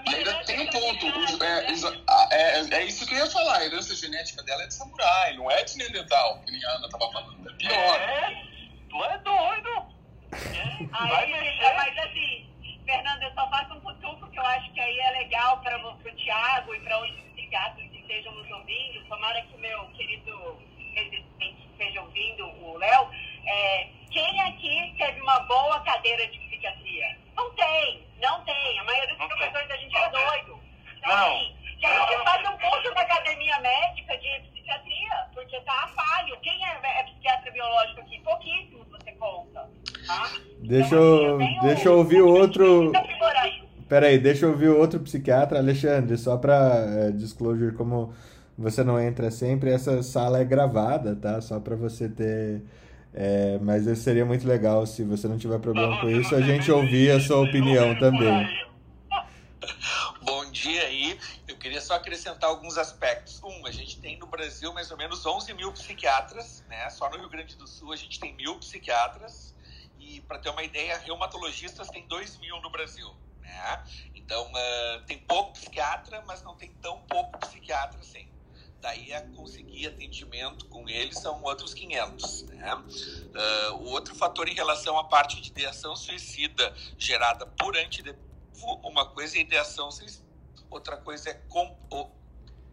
E ainda tem um ponto. é, é, é, é isso que eu ia falar. A herança genética dela é de samurai, não é de Neandertal, que nem a Ana tava falando. É pior. É, tu é doido. Aí, é, mas assim, Fernando, eu só faço um cutuco que eu acho que aí é legal para o Tiago e para outros psiquiatras que estejam nos ouvindo. Tomara que o meu querido residente esteja ouvindo, o Léo. É, quem aqui teve uma boa cadeira de psiquiatria? Não tem, não tem. A maioria dos professores da gente era doido. Então, Não. assim, que a gente faça um curso na academia médica de psiquiatria, porque tá a falho. Quem é, é psiquiatra biológico aqui? Pouquíssimos você conta. Tá? Deixa eu, deixa eu ouvir o outro. Peraí, deixa eu ouvir outro psiquiatra, Alexandre, só para disclosure, como você não entra sempre, essa sala é gravada, tá? Só para você ter. é, mas isso seria muito legal se você não tiver problema com isso, a gente ouvir a sua opinião também. Bom dia aí. Queria só acrescentar alguns aspectos. Um, a gente tem no Brasil mais ou menos 11 mil psiquiatras, né? Só no Rio Grande do Sul a gente tem mil psiquiatras. E para ter uma ideia, reumatologistas tem 2 mil no Brasil, né? Então ah, tem pouco psiquiatra, mas não tem tão pouco psiquiatra assim. Daí a conseguir atendimento com eles são outros 500, né? Ah, o outro fator em relação à parte de ideação suicida gerada por antidepressivos uma coisa é ideação suicida, outra coisa é com,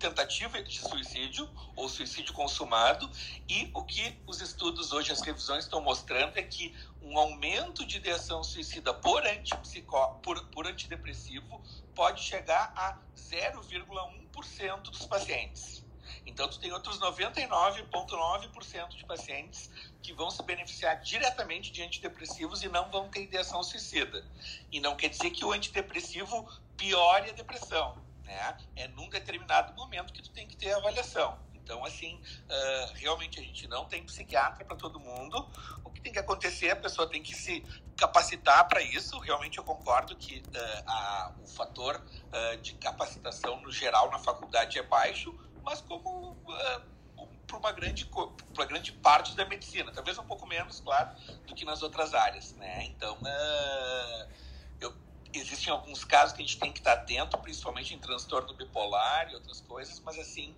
tentativa de suicídio ou suicídio consumado e o que os estudos hoje, as revisões estão mostrando é que um aumento de ideação suicida por, antipsicó, por, por antidepressivo pode chegar a 0,1% dos pacientes. Então, tu tem outros 99,9% de pacientes que vão se beneficiar diretamente de antidepressivos e não vão ter ideação suicida. E não quer dizer que o antidepressivo piore a depressão, né? É num determinado momento que tu tem que ter avaliação. Então, assim, uh, realmente a gente não tem psiquiatra para todo mundo. O que tem que acontecer, a pessoa tem que se capacitar para isso. Realmente eu concordo que uh, a, o fator uh, de capacitação no geral na faculdade é baixo, mas como para uma grande para grande parte da medicina, talvez um pouco menos, claro, do que nas outras áreas, né? Então, eu, existem alguns casos que a gente tem que estar atento, principalmente em transtorno bipolar e outras coisas, mas assim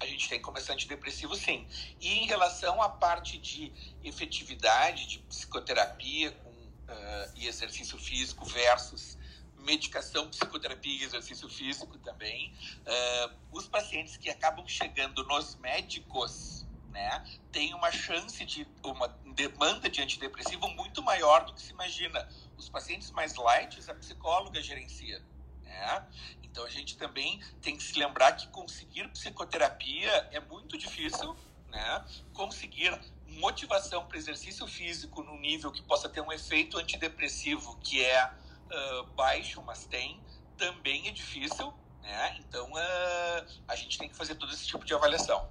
a gente tem como antidepressivo sim. E em relação à parte de efetividade de psicoterapia com, uh, e exercício físico versus medicação, psicoterapia e exercício físico também, uh, os pacientes que acabam chegando nos médicos, né, têm uma chance de uma demanda de antidepressivo muito maior do que se imagina. Os pacientes mais light, a psicóloga gerencia. Né? Então a gente também tem que se lembrar que conseguir psicoterapia é muito difícil, né? Conseguir motivação para exercício físico no nível que possa ter um efeito antidepressivo que é uh, baixo, mas tem, também é difícil, né? Então uh, a gente tem que fazer todo esse tipo de avaliação.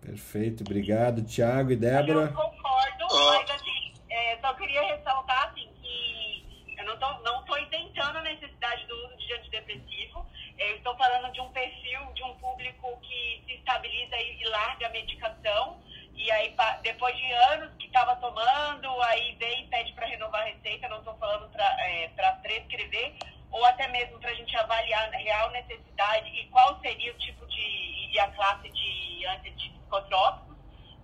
Perfeito, obrigado, Thiago e Débora. Eu concordo, mas assim, é, só queria ressaltar assim, que eu não tô, não tô isentando a necessidade do uso de antidepressivo. Eu estou falando de um perfil de um público que se estabiliza e, e larga a medicação. E aí, depois de anos que estava tomando, aí vem e pede para renovar a receita. Não estou falando para é, prescrever, ou até mesmo para a gente avaliar a real necessidade e qual seria o tipo de. e a classe de antipsicotrópicos,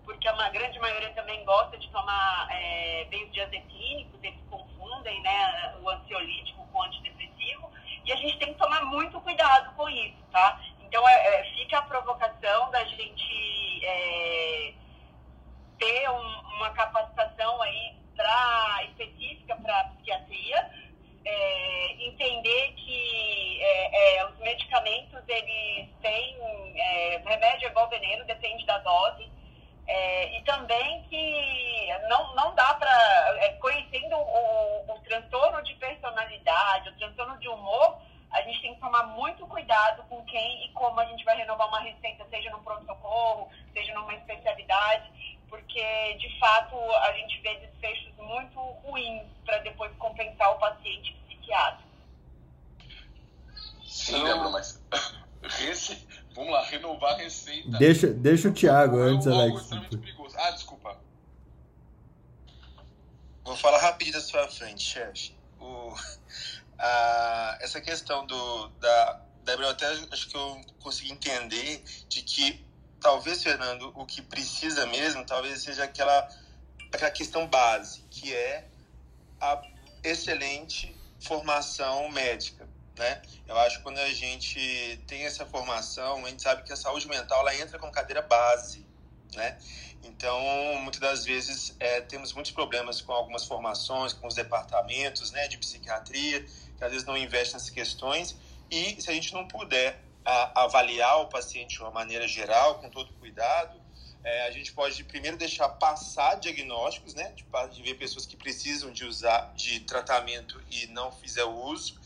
porque a grande maioria também gosta de tomar é, benzodiazepínicos, eles confundem né, o ansiolítico com o antidepressivo, e a gente tem que tomar muito cuidado com isso, tá? Então, é, é, fica a provocação da gente é, ter um, uma capacitação aí pra, específica para psiquiatria, é, entender que é, é, os medicamentos, eles têm, é, remédio é igual veneno, depende da dose, é, e também que não, não dá para, conhecendo o, o transtorno de personalidade, o transtorno de humor, a gente tem que tomar muito cuidado com quem e como a gente vai renovar uma receita, seja no pronto-socorro, seja numa especialidade, porque de fato a gente vê desfechos muito ruins para depois compensar o paciente psiquiátrico. Sim, Débora, mas Rece... vamos lá, renovar a receita. Deixa, deixa o Thiago antes, Alex. Ah, desculpa. Vou falar rapidinho da sua frente, chefe. O... ah, essa questão do, da, da até acho que eu consegui entender de que talvez, Fernando, o que precisa mesmo, talvez seja aquela, aquela questão base, que é a excelente formação médica, né? Eu acho que quando a gente tem essa formação, a gente sabe que a saúde mental ela entra com cadeira base, né? Então, muitas das vezes é, temos muitos problemas com algumas formações, com os departamentos, né, de psiquiatria, que às vezes não investem nessas questões. E se a gente não puder a, avaliar o paciente de uma maneira geral, com todo cuidado, é, a gente pode primeiro deixar passar diagnósticos, né, de, de ver pessoas que precisam de usar de tratamento e não fizer o uso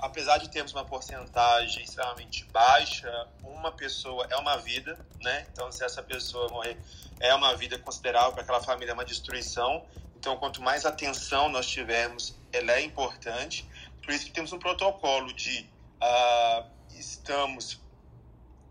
apesar de termos uma porcentagem extremamente baixa, uma pessoa é uma vida, né? Então, se essa pessoa morrer, é uma vida considerável para aquela família, é uma destruição. Então, quanto mais atenção nós tivermos, ela é importante. Por isso que temos um protocolo de uh, estamos,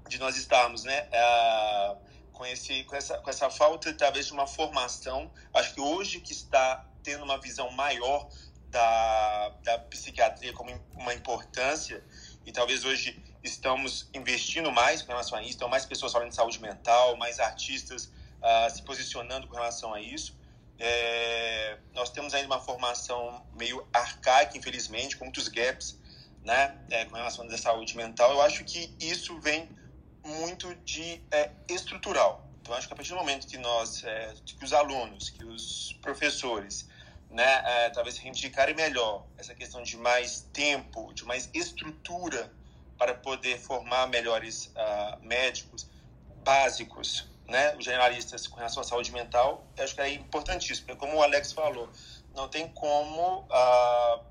de nós estarmos, né? Uh, com, esse, com, essa, com essa falta, talvez, de uma formação. Acho que hoje que está tendo uma visão maior da, da psiquiatria como uma importância e talvez hoje estamos investindo mais com relação a isso, então mais pessoas falando de saúde mental, mais artistas uh, se posicionando com relação a isso. É, nós temos ainda uma formação meio arcaica, infelizmente, com muitos gaps né, é, com relação à saúde mental. Eu acho que isso vem muito de é, estrutural. Então, acho que a partir do momento que nós, é, que os alunos, que os professores né, é, talvez reivindicarem melhor essa questão de mais tempo, de mais estrutura para poder formar melhores uh, médicos básicos, né, os generalistas com relação à saúde mental, eu acho que é importantíssimo, porque como o Alex falou, não tem como uh,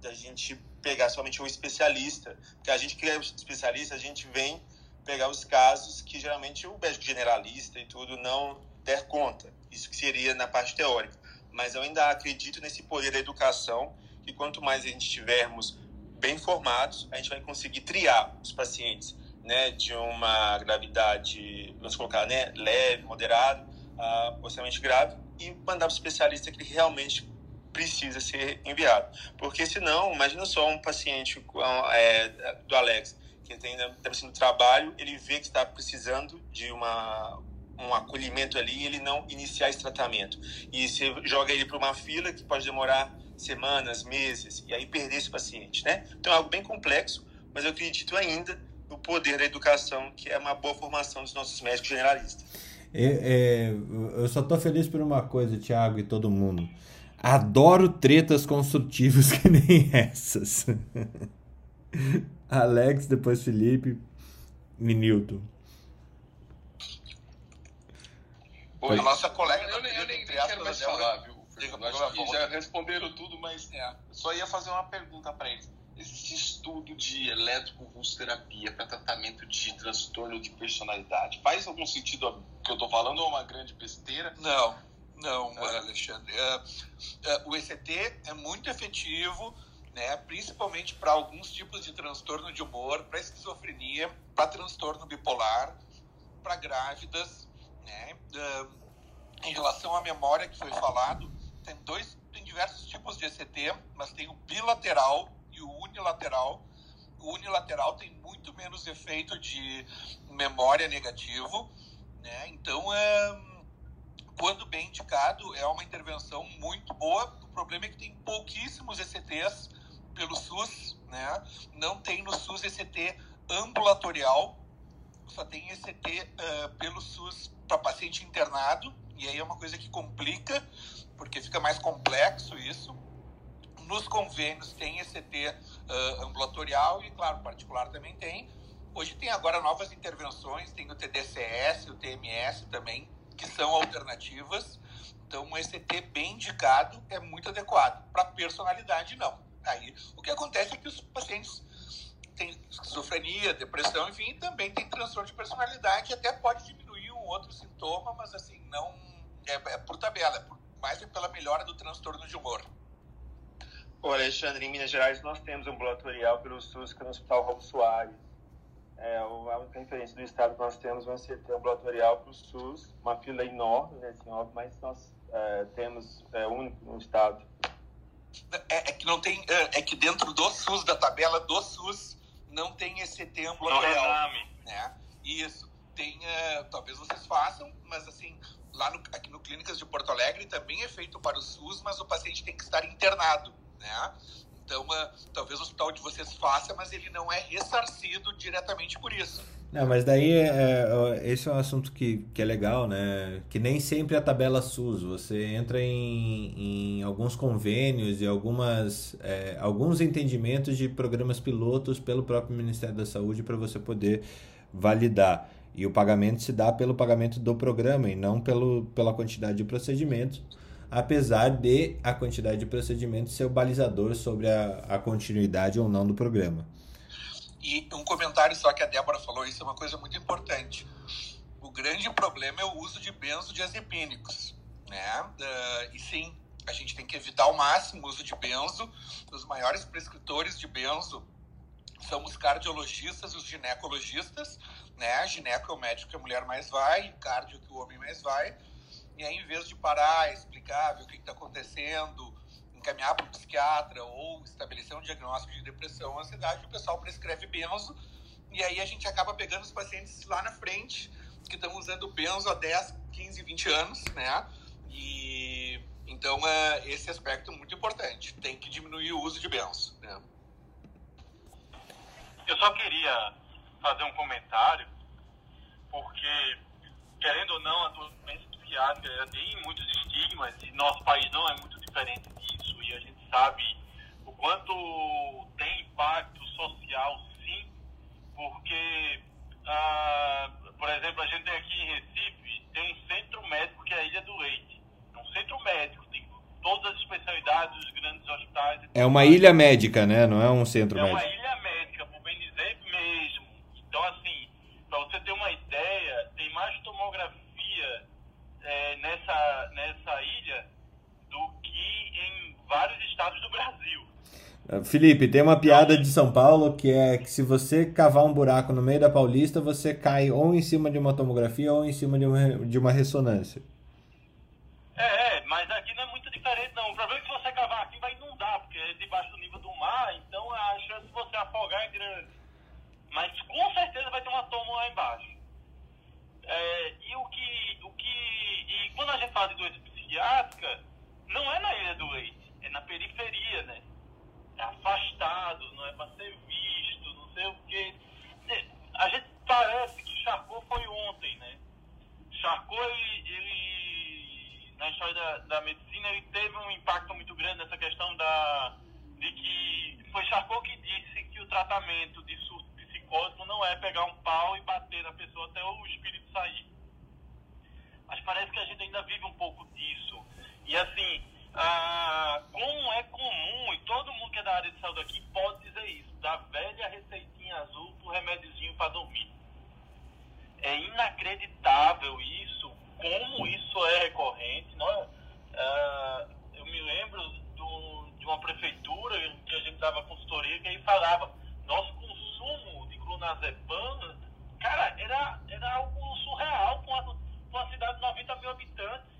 da gente pegar somente um especialista, porque a gente que é especialista, a gente vem pegar os casos que geralmente o médico generalista e tudo não der conta. Isso que seria na parte teórica mas eu ainda acredito nesse poder da educação, que quanto mais a gente estivermos bem formados, a gente vai conseguir triar os pacientes né, de uma gravidade, vamos colocar, né, leve, moderada, uh, possivelmente grave, e mandar para o especialista que realmente precisa ser enviado. Porque senão, imagina só um paciente é, do Alex, que está precisando de trabalho, ele vê que está precisando de uma um acolhimento ali e ele não iniciar esse tratamento. E você joga ele para uma fila que pode demorar semanas, meses, e aí perder esse paciente, né? Então é algo bem complexo, mas eu acredito ainda no poder da educação, que é uma boa formação dos nossos médicos generalistas. É, é, eu só tô feliz por uma coisa, Thiago e todo mundo. Adoro tretas construtivas que nem essas. Alex, depois Felipe e Nilton. Oi. A nossa colega eu, nem, eu nem, nem quero mais falar, viu? Acho que já responderam tudo, mas é, só ia fazer uma pergunta para eles. Existe estudo de eletroconvulsoterapia para tratamento de transtorno de personalidade? Faz algum sentido o que eu estou falando ou é uma grande besteira? Não, não, é. Alexandre. É, é, o ECT é muito efetivo, né, principalmente para alguns tipos de transtorno de humor, para esquizofrenia, para transtorno bipolar, para grávidas, né? Em relação à memória que foi falado, tem dois, tem diversos tipos de ECT, mas tem o bilateral e o unilateral. O unilateral tem muito menos efeito de memória negativo, né? Então, é, quando bem indicado, é uma intervenção muito boa. O problema é que tem pouquíssimos ECTs pelo SUS, né? Não tem no SUS ECT ambulatorial, só tem ECT uh, pelo SUS para paciente internado, e aí é uma coisa que complica, porque fica mais complexo isso. Nos convênios tem ECT uh, ambulatorial e, claro, particular também tem. Hoje tem agora novas intervenções, tem o TDCS, o TMS também, que são alternativas. Então, um ECT bem indicado é muito adequado. Para personalidade, não. Aí, o que acontece é que os pacientes têm esquizofrenia, depressão, enfim, também tem transtorno de personalidade até pode diminuir um outro sintoma, mas assim, não é, é por tabela, é por, mais é pela melhora do transtorno de humor. Ô Alexandre, em Minas Gerais nós temos um ambulatorial pelo SUS que é no Hospital Raul Soares. É a única referência do estado que nós temos um CT ambulatorial para o SUS, uma fila enorme, né, assim, óbvio, mas nós é, temos é, único no estado. É, é, que não tem. É, é, que dentro do SUS, da tabela do SUS, não tem esse termo ambulatorial. Né? Isso. Tem. Uh, talvez vocês façam, mas assim, lá no, aqui no Clínicas de Porto Alegre também é feito para o SUS, mas o paciente tem que estar internado. Né? Então, uh, talvez o hospital de vocês faça, mas ele não é ressarcido diretamente por isso. Não, mas daí é, é, esse é um assunto que, que é legal, né? Que nem sempre a tabela SUS. Você entra em, em alguns convênios e algumas, é, alguns entendimentos de programas pilotos pelo próprio Ministério da Saúde para você poder validar. E o pagamento se dá pelo pagamento do programa e não pelo, pela quantidade de procedimentos, apesar de a quantidade de procedimentos ser o balizador sobre a, a continuidade ou não do programa. E um comentário só que a Débora falou, isso é uma coisa muito importante. O grande problema é o uso de benzodiazepínicos, né? Uh, e sim, a gente tem que evitar ao máximo o uso de benzo. Os maiores prescritores de benzo são os cardiologistas, os ginecologistas, né? Gineco é o médico que a mulher mais vai, cardio que o homem mais vai. E aí, em vez de parar, explicar, ver o que está acontecendo, encaminhar para o psiquiatra ou estabelecer um diagnóstico de depressão ansiedade, o pessoal prescreve benzo e aí a gente acaba pegando os pacientes lá na frente que estão usando benzo há 10, 15, 20 anos, né? E então é esse aspecto é muito importante. Tem que diminuir o uso de benzo, né? Eu só queria fazer um comentário porque querendo ou não a doença psiquiátrica tem muitos estigmas e nosso país não é muito diferente e a gente sabe o quanto tem impacto social, sim, porque, ah, por exemplo, a gente tem aqui em Recife, tem um centro médico que é a Ilha do Leite. É um centro médico, tem todas as especialidades dos grandes hospitais. É uma ilha médica, né? Não é um centro é médico. É uma ilha médica, por bem dizer mesmo. Então, assim, para você ter uma ideia, tem mais tomografia é, nessa, nessa ilha do que em vários estados do Brasil. Ah, Felipe, tem uma piada de São Paulo que é que se você cavar um buraco no meio da Paulista, você cai ou em cima de uma tomografia ou em cima de uma, de uma ressonância. É, é, mas aqui não é muito diferente não. O problema é que se você cavar aqui vai inundar, porque é debaixo do nível do mar, então a chance de você afogar é grande. Mas com certeza vai ter uma toma lá embaixo. É, e o que, o que. E quando a gente fala de doença psiquiátrica, não é na Ilha do Leite, é na periferia, né? Afastado, não é para ser visto, não sei o quê. A gente parece que Charcot foi ontem, né? Charcot, ele, ele na história da, da, medicina, ele teve um impacto muito grande nessa questão da, de que foi Charcot que disse que o tratamento de surto psicótico não é pegar um pau e bater na pessoa até o espírito sair. Mas parece que a gente ainda vive um pouco disso e assim, ah, como é comum, e todo mundo que é da área de saúde aqui pode dizer isso, da velha receitinha azul pro remédiozinho para dormir. É inacreditável isso, como isso é recorrente. Nós, ah, eu me lembro do, de uma prefeitura que a gente dava consultoria que aí falava, nosso consumo de clonazepam, cara, era, era algo surreal para uma, uma cidade de 90 mil habitantes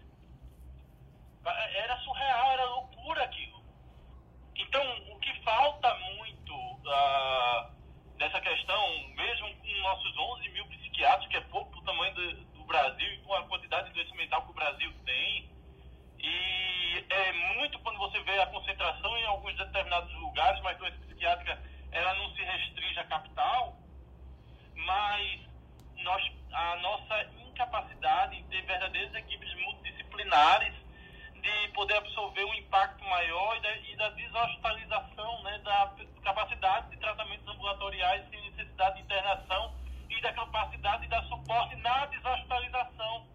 era surreal, era loucura aquilo. Então, o que falta muito uh, nessa questão, mesmo com nossos 11 mil psiquiatras, que é pouco para o tamanho do, do, Brasil e com a quantidade de doença mental que o Brasil tem, e é muito quando você vê a concentração em alguns determinados lugares, mas doença psiquiátrica ela não se restringe à capital, mas nós, a nossa incapacidade em ter verdadeiras equipes multidisciplinares de poder absorver um impacto maior e da, e da deshospitalização, né, da capacidade de tratamentos ambulatoriais sem necessidade de internação e da capacidade de dar suporte na deshospitalização.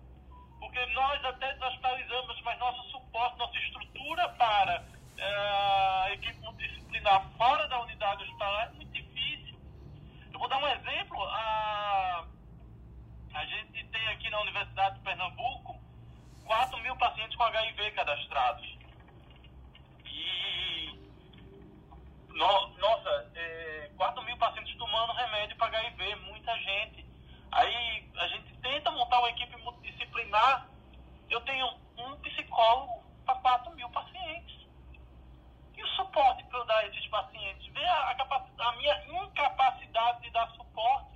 Porque nós até deshospitalizamos, mas nosso suporte, nossa estrutura para uh, a equipe multidisciplinar fora da unidade hospitalar é muito difícil. Eu vou dar um exemplo. A, a gente tem aqui na Universidade de Pernambuco 4 mil pacientes com HIV cadastrados. E. No, nossa, é, 4 mil pacientes tomando remédio para HIV, muita gente. Aí a gente tenta montar uma equipe multidisciplinar. Eu tenho um psicólogo para 4 mil pacientes. E o suporte para eu dar a esses pacientes? Vê a, a, a minha incapacidade de dar suporte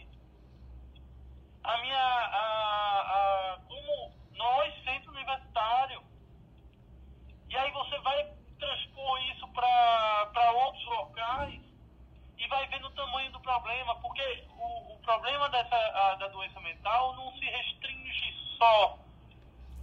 a minha a, a, como nós, centro universitário. E aí você vai transpor isso para outros locais e vai vendo o tamanho do problema, porque o, o problema dessa, a, da doença mental não se restringe só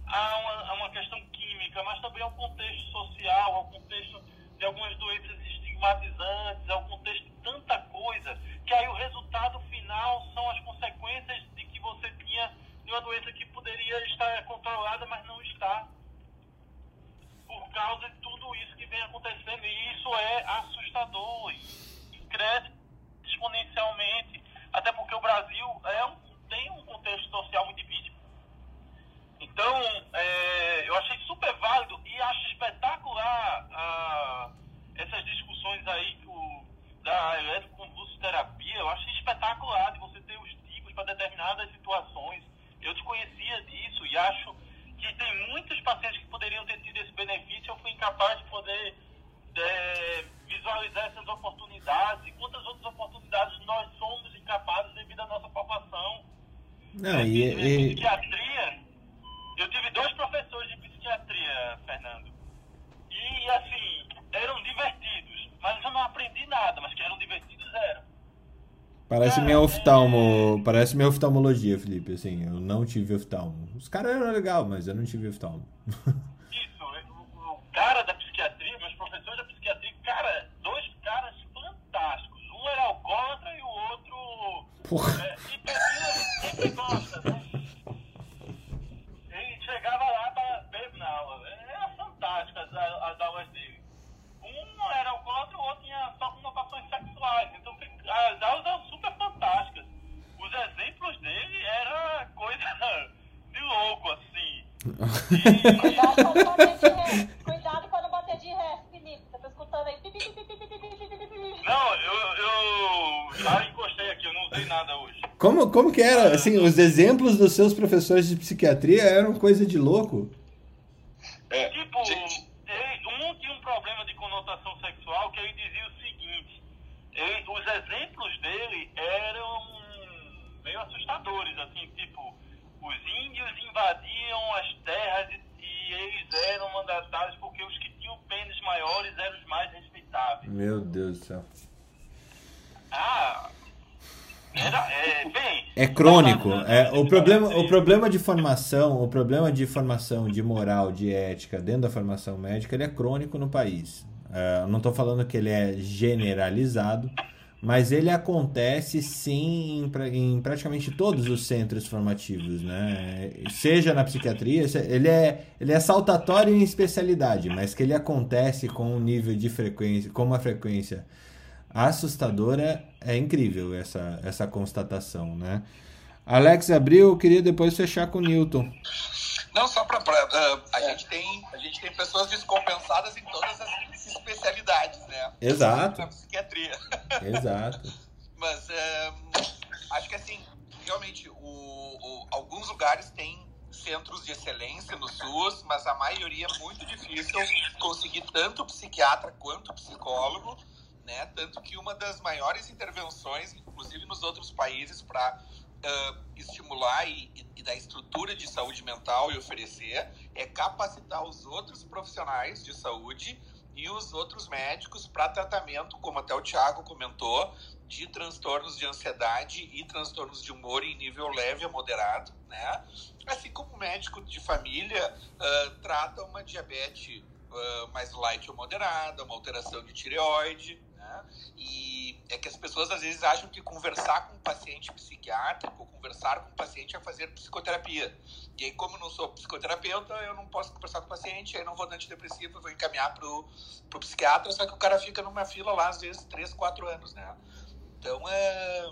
a uma, a uma questão química, mas também ao contexto social, ao contexto de algumas doenças estigmatizantes, ao contexto de tanta coisa, que aí o resultado final são as consequências de que você tinha de uma doença que poderia estar controlada, mas não está. Por causa de tudo isso que vem acontecendo. E isso é assustador e cresce exponencialmente. Até porque o Brasil é um, tem um contexto social muito difícil. Então, é, eu achei super válido e acho espetacular essas discussões aí o, da eletroconvulsoterapia. Eu achei espetacular de você ter os tipos para determinadas situações. Eu desconhecia disso e acho que tem muitos pacientes que poderiam ter tido esse benefício. Eu fui incapaz de poder é, visualizar essas oportunidades e quantas outras oportunidades nós somos incapazes devido à nossa formação. Não, de, e, e- psiquiatria. Eu tive dois professores de psiquiatria, Fernando. E assim, eram divertidos, mas eu não aprendi nada, mas que eram divertidos eram. Parece minha oftalmo. Parece minha oftalmologia, Felipe. Assim, eu não tive oftalmo. Os caras eram legal, mas eu não tive oftalmo. Isso, o, cara da psiquiatria, meus professores da psiquiatria, cara, dois caras fantásticos. Um era alcoólatra e o outro. Porra. É, e sempre gosta, né? Ele chegava lá para beber na aula. Era fantástica as, as aulas dele. Um era alcoólatra e o outro tinha só sexuais. Então as aulas coisa de louco, assim. E... Cuidado pra não bater de ré, Felipe. Você tá escutando aí. Não, eu, eu já encostei aqui, eu não usei nada hoje. Como, como que era? Assim, os exemplos dos seus professores de psiquiatria eram coisa de louco? É, é tipo, gente... um tinha um problema de conotação sexual que ele dizia o seguinte: ele, os exemplos dele eram meio assustadores, assim, tipo os índios invadiam as terras e, e eles eram mandatários porque os que tinham pênis maiores eram os mais respeitáveis. Meu Deus do céu. Ah, era, é, bem, É crônico. É, o, problema, o problema de formação, o problema de formação de moral, de ética dentro da formação médica, ele é crônico no país. Eu não estou falando que ele é generalizado, mas ele acontece sim em, em praticamente todos os centros formativos, né? Seja na psiquiatria, ele é, ele é saltatório em especialidade, mas que ele acontece com um nível de frequência, com uma frequência assustadora, é incrível essa, essa constatação, né? Alex Abril, eu queria depois fechar com o Newton. Não, só para a gente tem a gente tem pessoas descompensadas em todas as especialidades, né? Exato. Na psiquiatria. Exato. Mas é, acho que assim, realmente, o, o- alguns lugares têm centros de excelência no SUS, mas a maioria é muito difícil conseguir tanto psiquiatra quanto psicólogo, né? Tanto que uma das maiores intervenções, inclusive nos outros países, para estimular e, e- e dar estrutura de saúde mental e oferecer é capacitar os outros profissionais de saúde e os outros médicos para tratamento, como até o Tiago comentou, de transtornos de ansiedade e transtornos de humor em nível leve a moderado, né? Assim como o médico de família ah, trata uma diabetes ah, mais light ou moderada, uma alteração de tireoide, E é que as pessoas às vezes acham que conversar com um paciente psiquiátrico, ou conversar com um paciente é fazer psicoterapia. E aí, como eu não sou psicoterapeuta, eu não posso conversar com o paciente, aí não vou dar antidepressivo, vou encaminhar pro, pro psiquiatra, só que o cara fica numa fila lá, às vezes, 3, 4 anos, né? Então, é,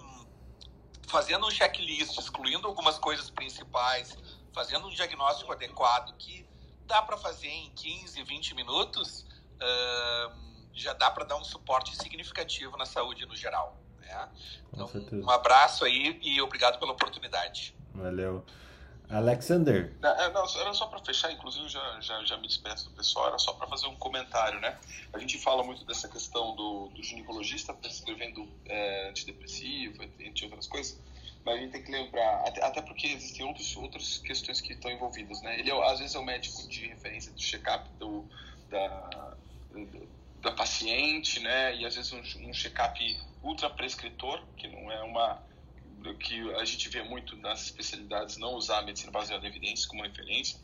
fazendo um checklist, excluindo algumas coisas principais, fazendo um diagnóstico adequado que dá para fazer em 15, 20 minutos, ahn, já dá para dar um suporte significativo na saúde no geral. Né? Certeza. Um abraço aí e obrigado pela oportunidade. Valeu. Alexander. Não, é, não, era só para fechar, inclusive eu já, já, já me despeço do pessoal, era só para fazer um comentário, né? A gente fala muito dessa questão do, do ginecologista prescrevendo é, antidepressivo, entre outras coisas, mas a gente tem que lembrar, até, até porque existem outros, outras questões que estão envolvidas, né? Ele é, às vezes é o médico de referência do check-up do, da, da paciente, né? E às vezes um, um check-up ultra prescritor, que não é uma que a gente vê muito nas especialidades não usar a medicina baseada em evidências como referência,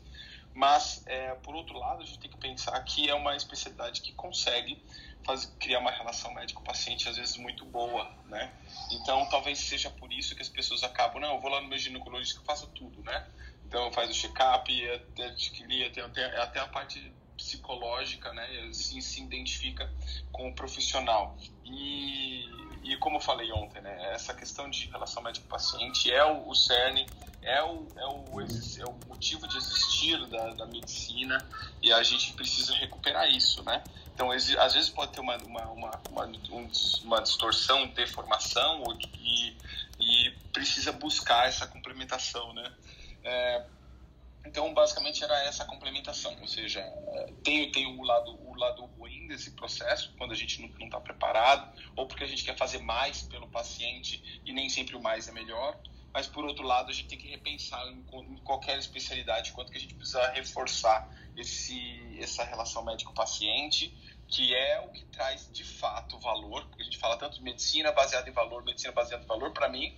mas é, por outro lado a gente tem que pensar que é uma especialidade que consegue fazer, criar uma relação médico-paciente às vezes muito boa, né? Então talvez seja por isso que as pessoas acabam, não, eu vou lá no meu ginecologista que faço tudo, né? Então faz o check-up, até, até, até a parte psicológica, né? Assim, se identifica com o profissional. E, e como eu falei ontem, né? Essa questão de relação médico-paciente é o, o cerne, é o, é, o, é o motivo de existir da, da medicina e a gente precisa recuperar isso, né? Então, às vezes pode ter uma, uma, uma, uma, uma distorção, deformação e, e precisa buscar essa complementação, né? É, então, basicamente, era essa complementação, ou seja, tem, tem o, lado, o lado ruim desse processo, quando a gente não está preparado, ou porque a gente quer fazer mais pelo paciente e nem sempre o mais é melhor, mas, por outro lado, a gente tem que repensar em, em qualquer especialidade quanto que a gente precisa reforçar esse, essa relação médico-paciente, que é o que traz, de fato, valor, porque a gente fala tanto de medicina baseada em valor, medicina baseada em valor, para mim,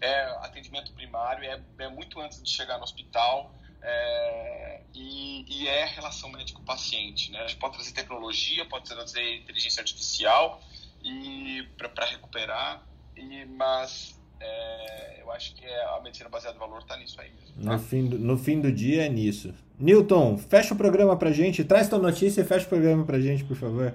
é atendimento primário, é, é muito antes de chegar no hospital, é, e, e, é relação médico-paciente. Né? A gente pode trazer tecnologia, pode trazer inteligência artificial para recuperar, e, mas é, eu acho que é, a medicina baseada em valor está nisso aí mesmo. Tá? No, fim do, no fim do dia é nisso. Newton, fecha o programa para gente, traz tua notícia e fecha o programa para gente, por favor.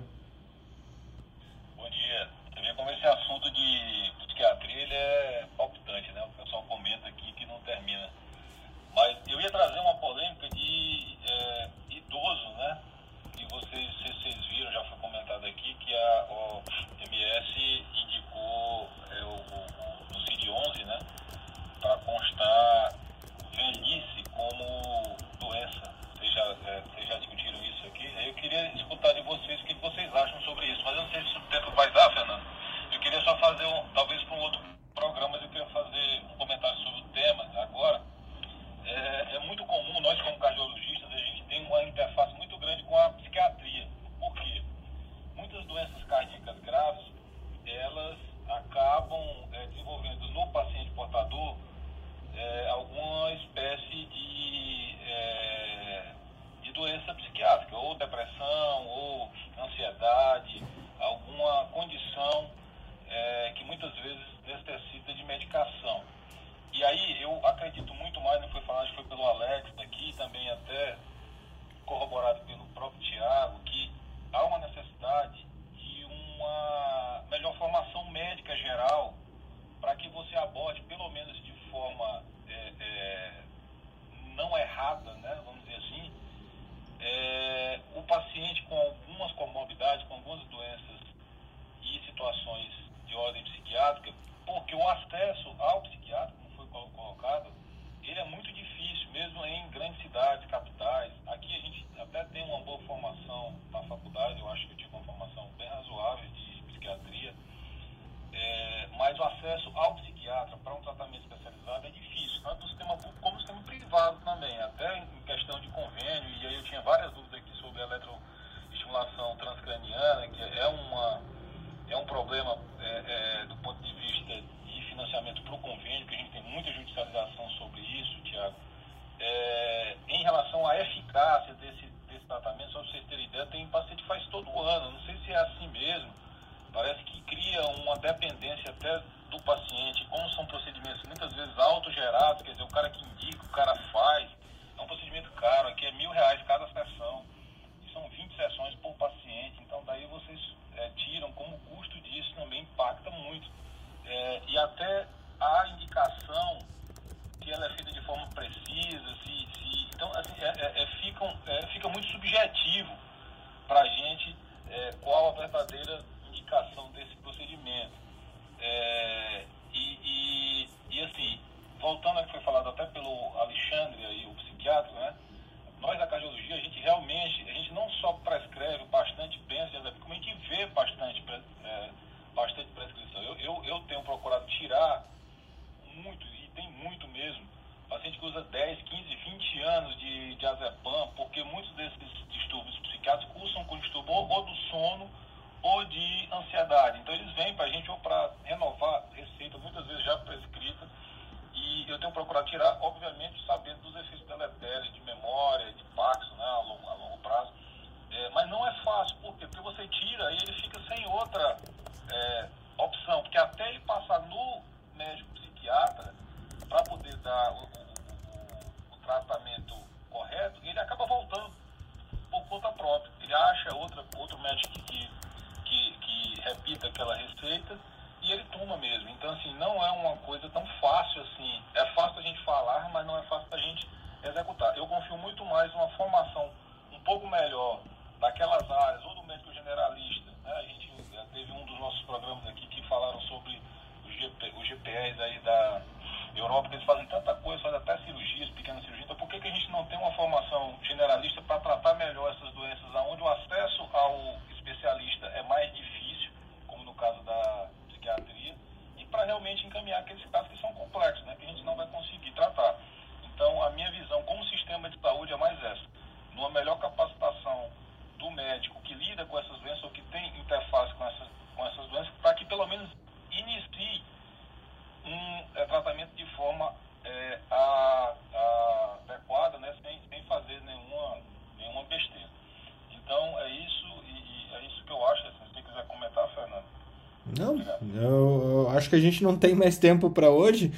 Acho que a gente não tem mais tempo para hoje.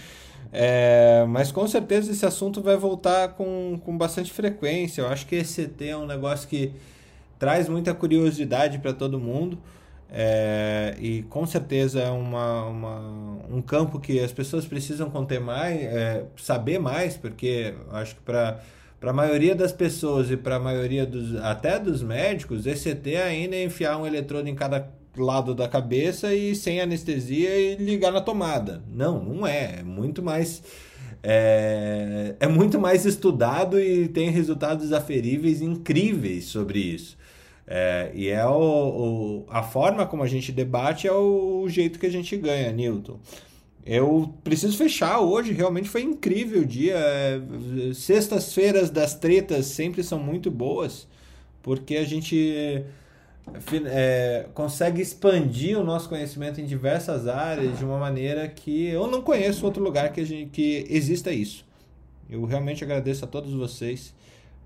É, mas com certeza esse assunto vai voltar com, com bastante frequência. Eu acho que esse ET é um negócio que traz muita curiosidade para todo mundo. É, e com certeza é uma, uma, um campo que as pessoas precisam conter mais, é, saber mais, porque acho que para a maioria das pessoas e para a maioria dos, até dos médicos, esse ET ainda é enfiar um eletrodo em cada lado da cabeça e sem anestesia e ligar na tomada. Não, não é. É muito mais. É, é muito mais estudado e tem resultados aferíveis incríveis sobre isso. É, e é o, o, a forma como a gente debate é o, o jeito que a gente ganha, Newton. Eu preciso fechar hoje, realmente foi incrível o dia. É, Sextas-feiras das tretas sempre são muito boas, porque a gente é, consegue expandir o nosso conhecimento em diversas áreas de uma maneira que eu não conheço outro lugar que, gente, que exista isso. Eu realmente agradeço a todos vocês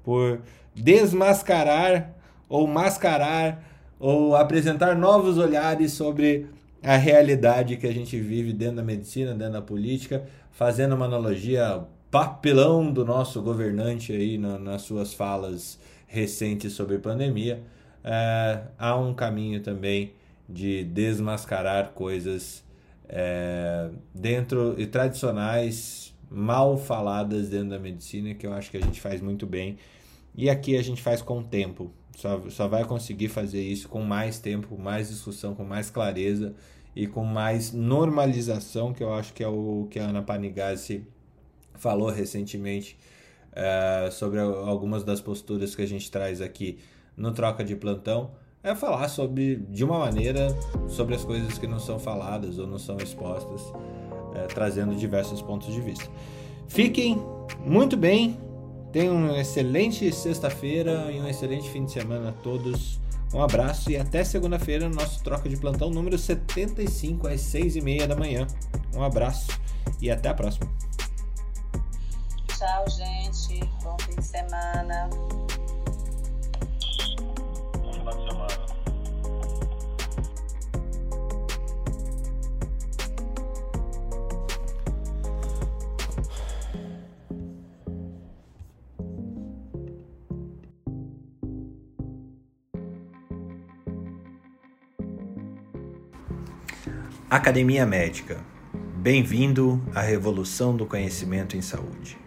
por desmascarar ou mascarar ou apresentar novos olhares sobre a realidade que a gente vive dentro da medicina, dentro da política, fazendo uma analogia papelão do nosso governante aí na, nas suas falas recentes sobre pandemia é, há um caminho também de desmascarar coisas é, dentro e tradicionais mal faladas dentro da medicina que eu acho que a gente faz muito bem. E aqui a gente faz com tempo. Só, só vai conseguir fazer isso com mais tempo, mais discussão, com mais clareza e com mais normalização, que eu acho que é o que a Ana Panigasi falou recentemente é, sobre algumas das posturas que a gente traz aqui no Troca de Plantão é falar sobre, de uma maneira, sobre as coisas que não são faladas ou não são expostas, é, trazendo diversos pontos de vista. Fiquem muito bem, tenham uma excelente sexta-feira e um excelente fim de semana a todos. Um abraço e até segunda-feira no nosso Troca de Plantão número 75 às 6 e meia da manhã. Um abraço e até a próxima. Tchau, gente. Bom fim de semana. Academia Médica. Bem-vindo à revolução do conhecimento em saúde.